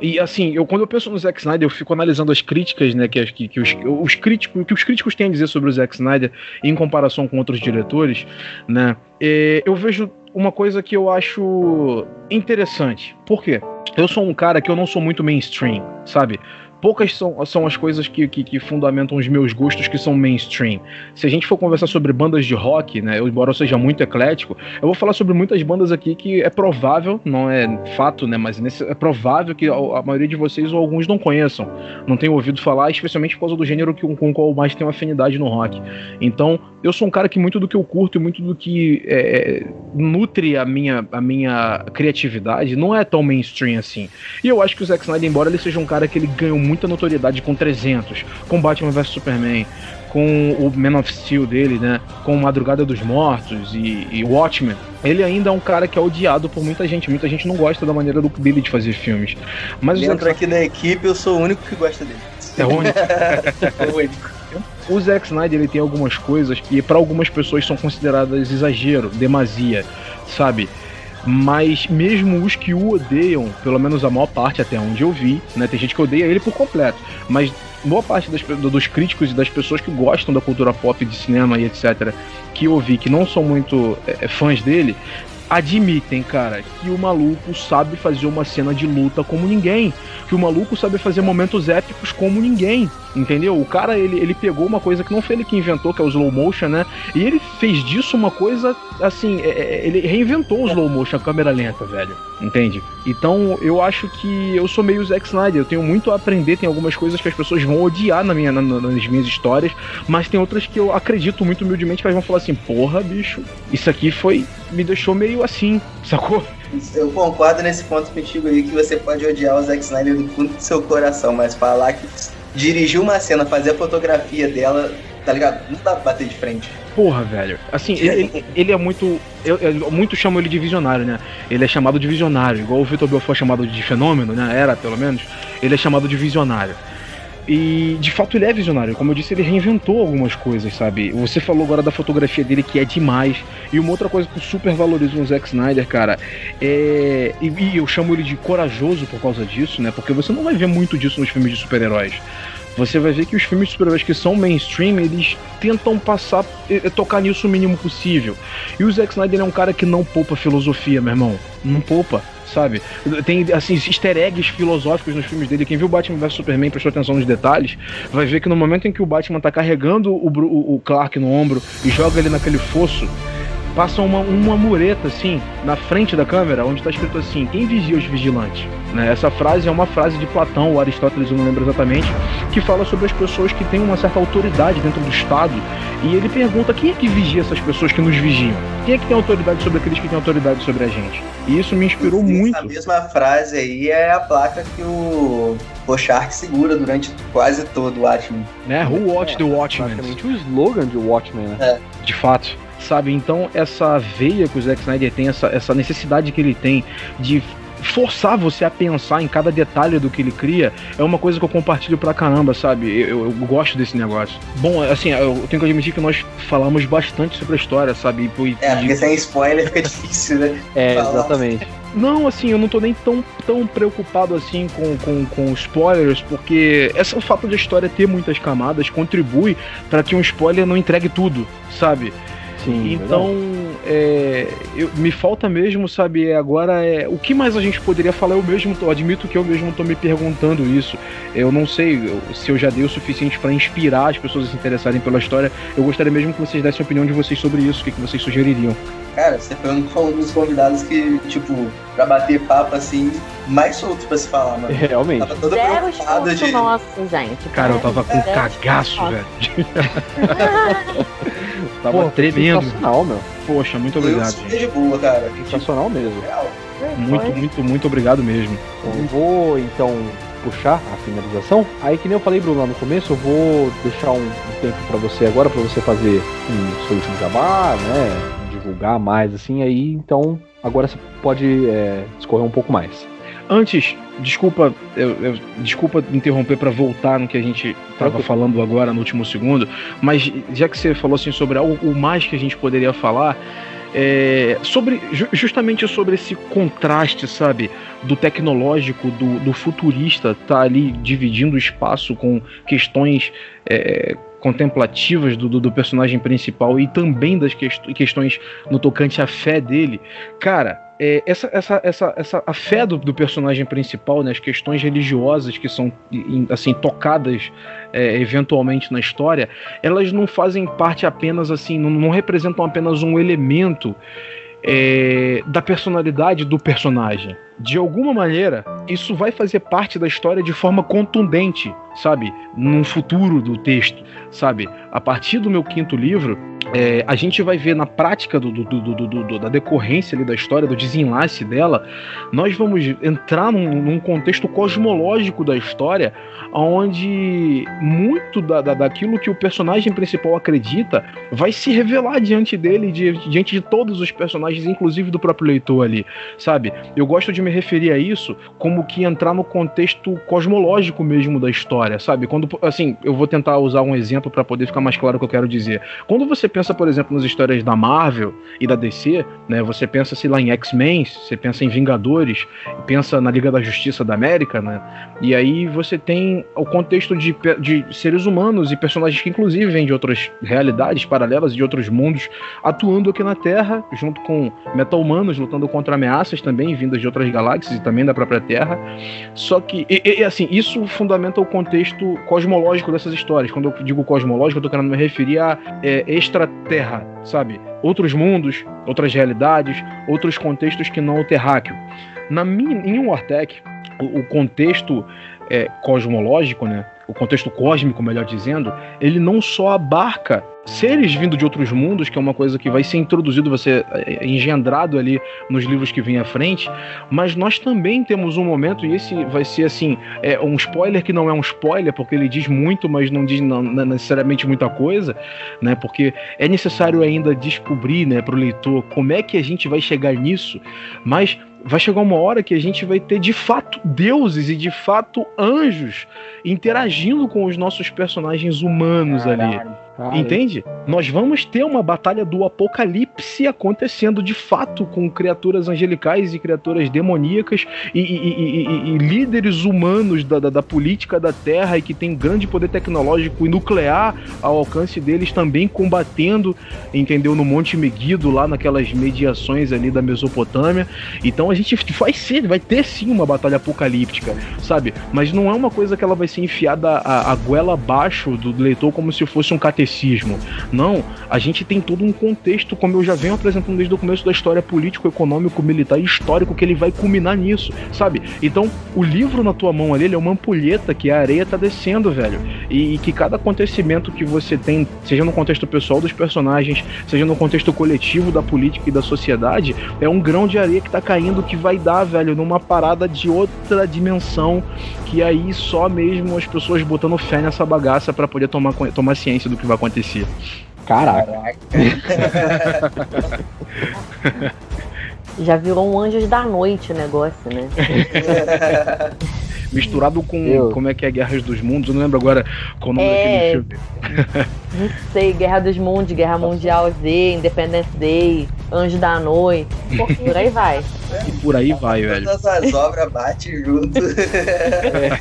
E assim, eu quando eu penso no Zack Snyder, eu fico analisando as críticas, né, que, que, que os, os críticos, que os críticos têm a dizer sobre o Zack Snyder em comparação com outros diretores, né? É, eu vejo uma coisa que eu acho interessante. Por quê? Eu sou um cara que eu não sou muito mainstream, sabe? Poucas são, são as coisas que, que, que, fundamentam os meus gostos que são mainstream. Se a gente for conversar sobre bandas de rock, né, eu, embora eu seja muito eclético, eu vou falar sobre muitas bandas aqui que é provável, não é fato, né, mas nesse, é provável que a, a, maioria de vocês ou alguns não conheçam, não tenham ouvido falar, especialmente por causa do gênero que, com o qual mais tenho afinidade no rock. Então, eu sou um cara que muito do que eu curto e muito do que é, nutre a minha, a minha criatividade não é tão mainstream assim. E eu acho que o Zack Snyder, embora ele seja um cara que ele ganhou muita notoriedade com 300, com Batman vs Superman, com o Man of Steel dele, né? Com Madrugada dos Mortos e, e, Watchmen, ele ainda é um cara que é odiado por muita gente. Muita gente não gosta da maneira do dele de fazer filmes. Mas Dentro Zack... aqui da equipe, eu sou o único que gosta dele. É o único. é o único. O Zack Snyder ele tem algumas coisas que para algumas pessoas são consideradas exagero, demasia, sabe? Mas mesmo os que o odeiam, pelo menos a maior parte até onde eu vi, né? Tem gente que odeia ele por completo, mas boa parte das, dos críticos e das pessoas que gostam da cultura pop de cinema e etc, que eu vi que não são muito é, fãs dele, admitem, cara, que o maluco sabe fazer uma cena de luta como ninguém, que o maluco sabe fazer momentos épicos como ninguém entendeu? O cara, ele, ele pegou uma coisa que não foi ele que inventou, que é o slow motion, né? E ele fez disso uma coisa, assim, é, é ele reinventou o slow motion, a câmera lenta, velho, entende? Então, eu acho que eu sou meio Zack Snyder, eu tenho muito a aprender, tem algumas coisas que as pessoas vão odiar na minha, na, nas minhas histórias, mas tem outras que eu acredito muito humildemente que elas vão falar assim, porra, bicho, isso aqui foi, me deixou meio assim, sacou? Eu concordo nesse ponto contigo aí que você pode odiar o Zack Snyder do fundo do seu coração, mas falar que dirigir uma cena, fazer a fotografia dela, tá ligado? Não dá pra bater de frente. Porra, velho. Assim, ele, ele é muito. Eu, eu, muito chamam ele de visionário, né? Ele é chamado de visionário, igual o Vitor Belfort é chamado de fenômeno, né? Era, pelo menos. Ele é chamado de visionário. E de fato ele é visionário. Como eu disse, ele reinventou algumas coisas, sabe? Você falou agora da fotografia dele que é demais. E uma outra coisa que eu super valorizo no Zack Snyder, cara, é. E, e eu chamo ele de corajoso por causa disso, né? Porque você não vai ver muito disso nos filmes de super-heróis você vai ver que os filmes de super-heróis que são mainstream, eles tentam passar, tocar nisso o mínimo possível. E o Zack Snyder é um cara que não poupa filosofia, meu irmão. Não poupa sabe? Tem, assim, easter eggs filosóficos nos filmes dele. Quem viu Batman vs Superman prestou atenção nos detalhes, vai ver que no momento em que o Batman tá carregando o, o, o Clark no ombro e joga ele naquele fosso, passa uma, uma mureta assim na frente da câmera onde está escrito assim: quem vigia os vigilantes? Né? Essa frase é uma frase de Platão, ou Aristóteles, eu não lembro exatamente, que fala sobre as pessoas que têm uma certa autoridade dentro do Estado. E ele pergunta quem é que vigia essas pessoas que nos vigiam? Quem é que tem autoridade sobre aqueles que têm autoridade sobre a gente? E isso me inspirou Sim, muito. A mesma frase aí é a placa que o Rorschach segura durante quase todo o Watchmen. Né? Who Watch é, the Watchmen? Basicamente o slogan de Watchmen, né? É. De fato sabe? Então, essa veia que o Zack Snyder tem, essa, essa necessidade que ele tem de forçar você a pensar em cada detalhe do que ele cria é uma coisa que eu compartilho pra caramba, sabe? Eu, eu, gosto desse negócio. Bom, assim, eu tenho que admitir que nós falamos bastante sobre a história, sabe? E, é, porque sem spoiler fica difícil, né? É, Falar. exatamente. Não, assim, eu não tô nem tão, tão preocupado assim com, com, com spoilers, porque esse, o fato de a história ter muitas camadas contribui para que um spoiler não entregue tudo, sabe? Sim, então, é, eu, me falta mesmo, sabe, é, agora é, o que mais a gente poderia falar? Eu mesmo, admito que eu mesmo tô me perguntando isso. Eu não sei se eu já dei o suficiente para inspirar as pessoas a se interessarem pela história. Eu gostaria mesmo que vocês dessem a opinião de vocês sobre isso, o que, que vocês sugeririam. Cara, você foi um dos convidados que, tipo, pra bater papo assim, mais solto pra se falar, mano. Realmente. Tava todo Zero preocupado de. nosso, gente. Cara, eu tava com cagaço, velho. Tava Pô, tremendo. Sensacional, meu. Poxa, muito obrigado. Gente. de boa, cara. Sensacional mesmo. Muito, muito, muito obrigado mesmo. Eu vou então puxar a finalização. Aí que nem eu falei, Bruno, lá no começo, eu vou deixar um, um tempo para você agora, para você fazer um seu último jabá, né? Divulgar mais assim, aí então agora você pode é, escorrer um pouco mais. Antes, desculpa, eu, eu, desculpa interromper para voltar no que a gente estava falando agora no último segundo, mas já que você falou assim sobre algo o mais que a gente poderia falar, é, sobre justamente sobre esse contraste, sabe, do tecnológico, do, do futurista, tá ali dividindo o espaço com questões é, contemplativas do, do, do, personagem principal e também das quest questões no tocante à fé dele, cara é, essa, essa, essa, essa, a fé do, do, personagem principal, né, as questões religiosas que são assim tocadas é, eventualmente na história, elas não fazem parte apenas assim, não, não representam apenas um elemento é, da personalidade do personagem. De alguma maneira, isso vai fazer parte da história de forma contundente, sabe? No futuro do texto, sabe? A partir do meu quinto livro, é, a gente vai ver na prática do, do, do, da decorrência da história, do desenlace dela, nós vamos entrar num, num contexto cosmológico da história, onde muito da, da, daquilo que o personagem principal acredita vai se revelar diante dele, de, diante de todos os personagens, inclusive do próprio leitor ali, sabe? Eu gosto de me referir a isso como que entrar no contexto cosmológico mesmo da história, sabe? Quando, assim, eu vou tentar usar um exemplo para poder ficar mais claro o que eu quero dizer. Quando você pensa, por exemplo, nas histórias da Marvel e da DC, né? Você pensa, sei lá, em X-Men, você pensa em Vingadores, pensa na Liga da Justiça da América, né? E aí você tem o contexto de, de seres humanos e personagens que inclusive vêm de outras realidades paralelas, de outros mundos, atuando aqui na Terra, junto com meta-humanos, lutando contra ameaças também, vindas de outras galáxias e também da própria Terra. Só que, e, e, assim, isso fundamenta o contexto cosmológico dessas histórias. Quando eu digo cosmológico, eu tô querendo me referir a é, extraterra, sabe? Outros mundos, outras realidades, outros contextos que não o terráqueo. Na minha, em Wartech, o, o contexto é, cosmológico, né? O contexto cósmico, melhor dizendo, ele não só abarca seres vindo de outros mundos, que é uma coisa que vai ser introduzido, vai ser é, engendrado ali nos livros que vêm à frente, mas nós também temos um momento, e esse vai ser assim, é um spoiler que não é um spoiler, porque ele diz muito, mas não diz não necessariamente muita coisa, né? Porque é necessário ainda descobrir, né, para o leitor como é que a gente vai chegar nisso, mas vai chegar uma hora que a gente vai ter de fato deuses e de fato anjos interagindo com os nossos personagens humanos Caralho. ali. Cara. Entende? Nós vamos ter uma batalha do apocalipse acontecendo de fato com criaturas angelicais e criaturas demoníacas e, e, e, e líderes humanos da, da, da, política da Terra e que tem grande poder tecnológico e nuclear ao alcance deles também combatendo, entendeu? No Monte Meguido, lá naquelas mediações ali da Mesopotâmia. Então a gente vai ser, vai ter sim uma batalha apocalíptica, sabe? Mas não é uma coisa que ela vai ser enfiada a, a goela abaixo do leitor como se fosse um catecismo não, a gente tem todo um contexto, como eu já venho apresentando desde o começo da história político, econômico, militar e histórico, que ele vai culminar nisso, sabe? Então, o livro na tua mão ali, é uma ampulheta que a areia tá descendo, velho. E, e que cada acontecimento que você tem, seja no contexto pessoal dos personagens, seja no contexto coletivo da política e da sociedade, é um grão de areia que tá caindo que vai dar, velho, numa parada de outra dimensão, que aí só mesmo as pessoas botando fé nessa bagaça para poder tomar, tomar ciência do que vai acontecer. Caraca. Já virou um Anjos da Noite o negócio, né? Misturado com eu. como é que é Guerras dos Mundos, eu não lembro agora qual o nome é... daquele filme. Não sei, Guerra dos Mundos, Guerra Mundial Z, Independence Day, Anjo da Noite, por aí vai. E por aí vai, velho. Todas as obras batem junto. É.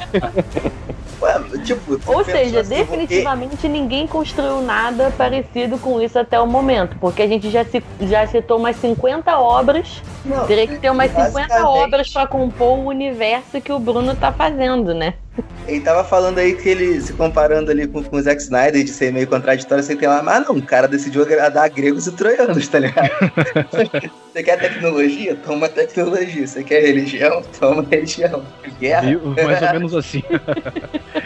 tipo, Ou seja, assim, definitivamente ninguém construiu nada parecido com isso até o momento, porque a gente já, se, já citou umas 50 obras. Não, teria que ter umas 50 obras para compor o universo que o Bruno tá fazendo, né? Ele tava falando aí que ele, se comparando ali com, com o Zack Snyder, de ser meio contraditório, você tem lá, mas não, o cara decidiu agradar gregos e troianos, tá ligado? você quer tecnologia? Toma tecnologia. Você quer religião? Toma religião. Guerra? Mais ou menos assim.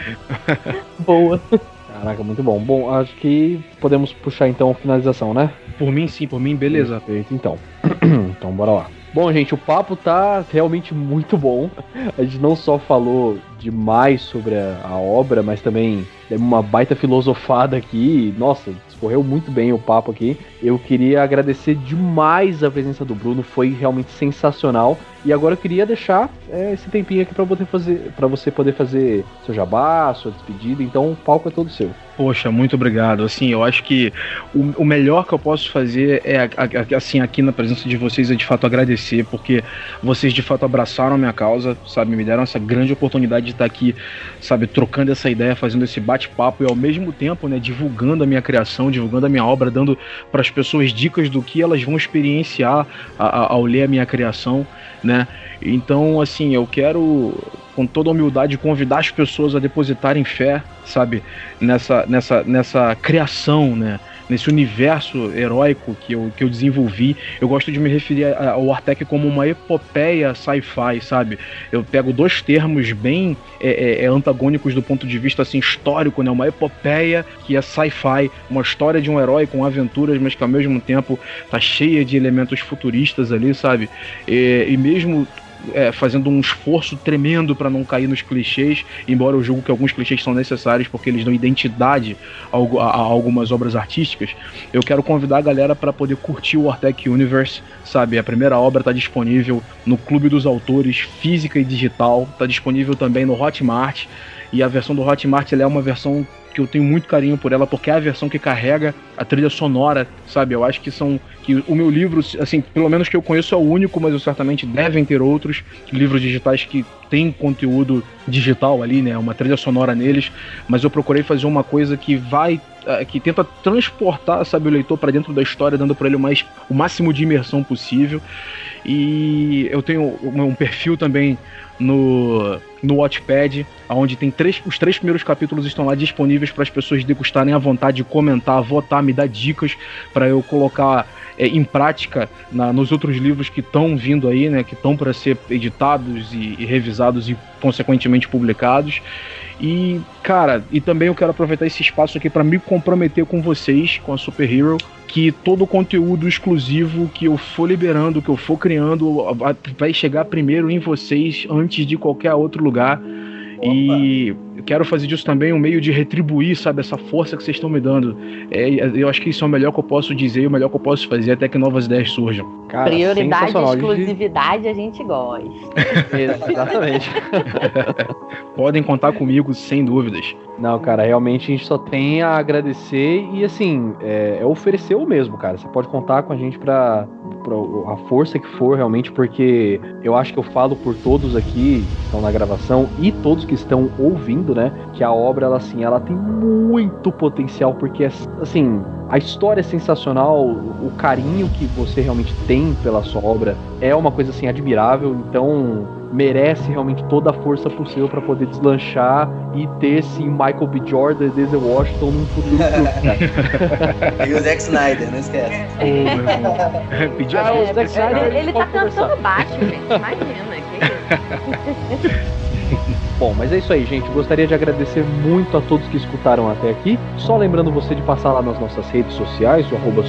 Boa. Caraca, muito bom. Bom, acho que podemos puxar então a finalização, né? Por mim, sim, por mim, beleza. Perfeito, então. então, bora lá. Bom, gente, o papo tá realmente muito bom. A gente não só falou demais sobre a, a obra, mas também uma baita filosofada aqui. Nossa, escorreu muito bem o papo aqui. Eu queria agradecer demais a presença do Bruno, foi realmente sensacional. E agora eu queria deixar é, esse tempinho aqui para poder fazer, para você poder fazer seu jabá, sua despedida. Então o palco é todo seu. Poxa, muito obrigado. Assim, eu acho que o, o melhor que eu posso fazer é assim aqui na presença de vocês é de fato agradecer, porque vocês de fato abraçaram a minha causa, sabe, me deram essa grande oportunidade de estar aqui, sabe, trocando essa ideia, fazendo esse bate-papo e ao mesmo tempo, né, divulgando a minha criação, divulgando a minha obra, dando para as pessoas dicas do que elas vão experienciar a, ao ler a minha criação né? Então, assim, eu quero com toda humildade convidar as pessoas a depositarem fé, sabe, nessa nessa nessa criação, né? Nesse universo heróico que eu, que eu desenvolvi. Eu gosto de me referir ao Artec como uma epopeia sci-fi, sabe? Eu pego dois termos bem é, é, é, antagônicos do ponto de vista assim, histórico, né? Uma epopeia que é sci-fi, uma história de um herói com aventuras, mas que ao mesmo tempo tá cheia de elementos futuristas ali, sabe? E, e mesmo é, fazendo um esforço tremendo para não cair nos clichês, embora eu julgo que alguns clichês são necessários porque eles dão identidade a, a, a algumas obras artísticas. Eu quero convidar a galera para poder curtir o Artec Universe, sabe? A primeira obra está disponível no Clube dos Autores, física e digital, está disponível também no Hotmart. E a versão do Hotmart é uma versão que eu tenho muito carinho por ela, porque é a versão que carrega a trilha sonora, sabe? Eu acho que são. Que o meu livro, assim, pelo menos que eu conheço é o único, mas eu certamente devem ter outros livros digitais que têm conteúdo digital ali, né? Uma trilha sonora neles. Mas eu procurei fazer uma coisa que vai uh, que tenta transportar, sabe, o leitor para dentro da história, dando para ele o, mais, o máximo de imersão possível. E eu tenho um perfil também no, no Watchpad, onde tem três, os três primeiros capítulos estão lá disponíveis para as pessoas degustarem à vontade, comentar, votar, me dar dicas para eu colocar é, em prática na, nos outros livros que estão vindo aí, né, que estão para ser editados e, e revisados e consequentemente publicados. E, cara, e também eu quero aproveitar esse espaço aqui para me comprometer com vocês, com a Super Hero, que todo o conteúdo exclusivo que eu for liberando, que eu for criando, vai chegar primeiro em vocês antes de qualquer outro lugar. Opa. E quero fazer disso também um meio de retribuir, sabe, essa força que vocês estão me dando. É, eu acho que isso é o melhor que eu posso dizer, o melhor que eu posso fazer até que novas ideias surjam. Cara, Prioridade e exclusividade a gente gosta. Exatamente. Podem contar comigo sem dúvidas. Não, cara, realmente a gente só tem a agradecer e assim, é, é oferecer o mesmo, cara. Você pode contar com a gente pra, a força que for realmente, porque eu acho que eu falo por todos aqui que estão na gravação e todos que estão ouvindo né? Que a obra, ela assim, ela tem muito potencial, porque assim, a história é sensacional, o carinho que você realmente tem pela sua obra é uma coisa assim admirável, então merece realmente toda a força possível para poder deslanchar e ter sim Michael B. Jordan e Denzel Washington num futuro E o Zack Snyder, não esquece. Oh, meu irmão. ah, o Zack Snyder, ele, ele tá cantando baixo, gente. Imagina. Que... Bom, mas é isso aí, gente. Gostaria de agradecer muito a todos que escutaram até aqui. Só lembrando você de passar lá nas nossas redes sociais, o arroba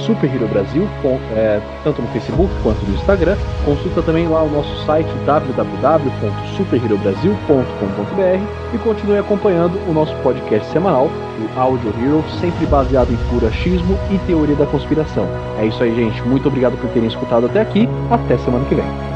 Brasil, é, tanto no Facebook quanto no Instagram. Consulta também lá o nosso site www.superherobrasil.com.br e continue acompanhando o nosso podcast semanal, o Audio Hero, sempre baseado em puro achismo e teoria da conspiração. É isso aí, gente. Muito obrigado por terem escutado até aqui. Até semana que vem.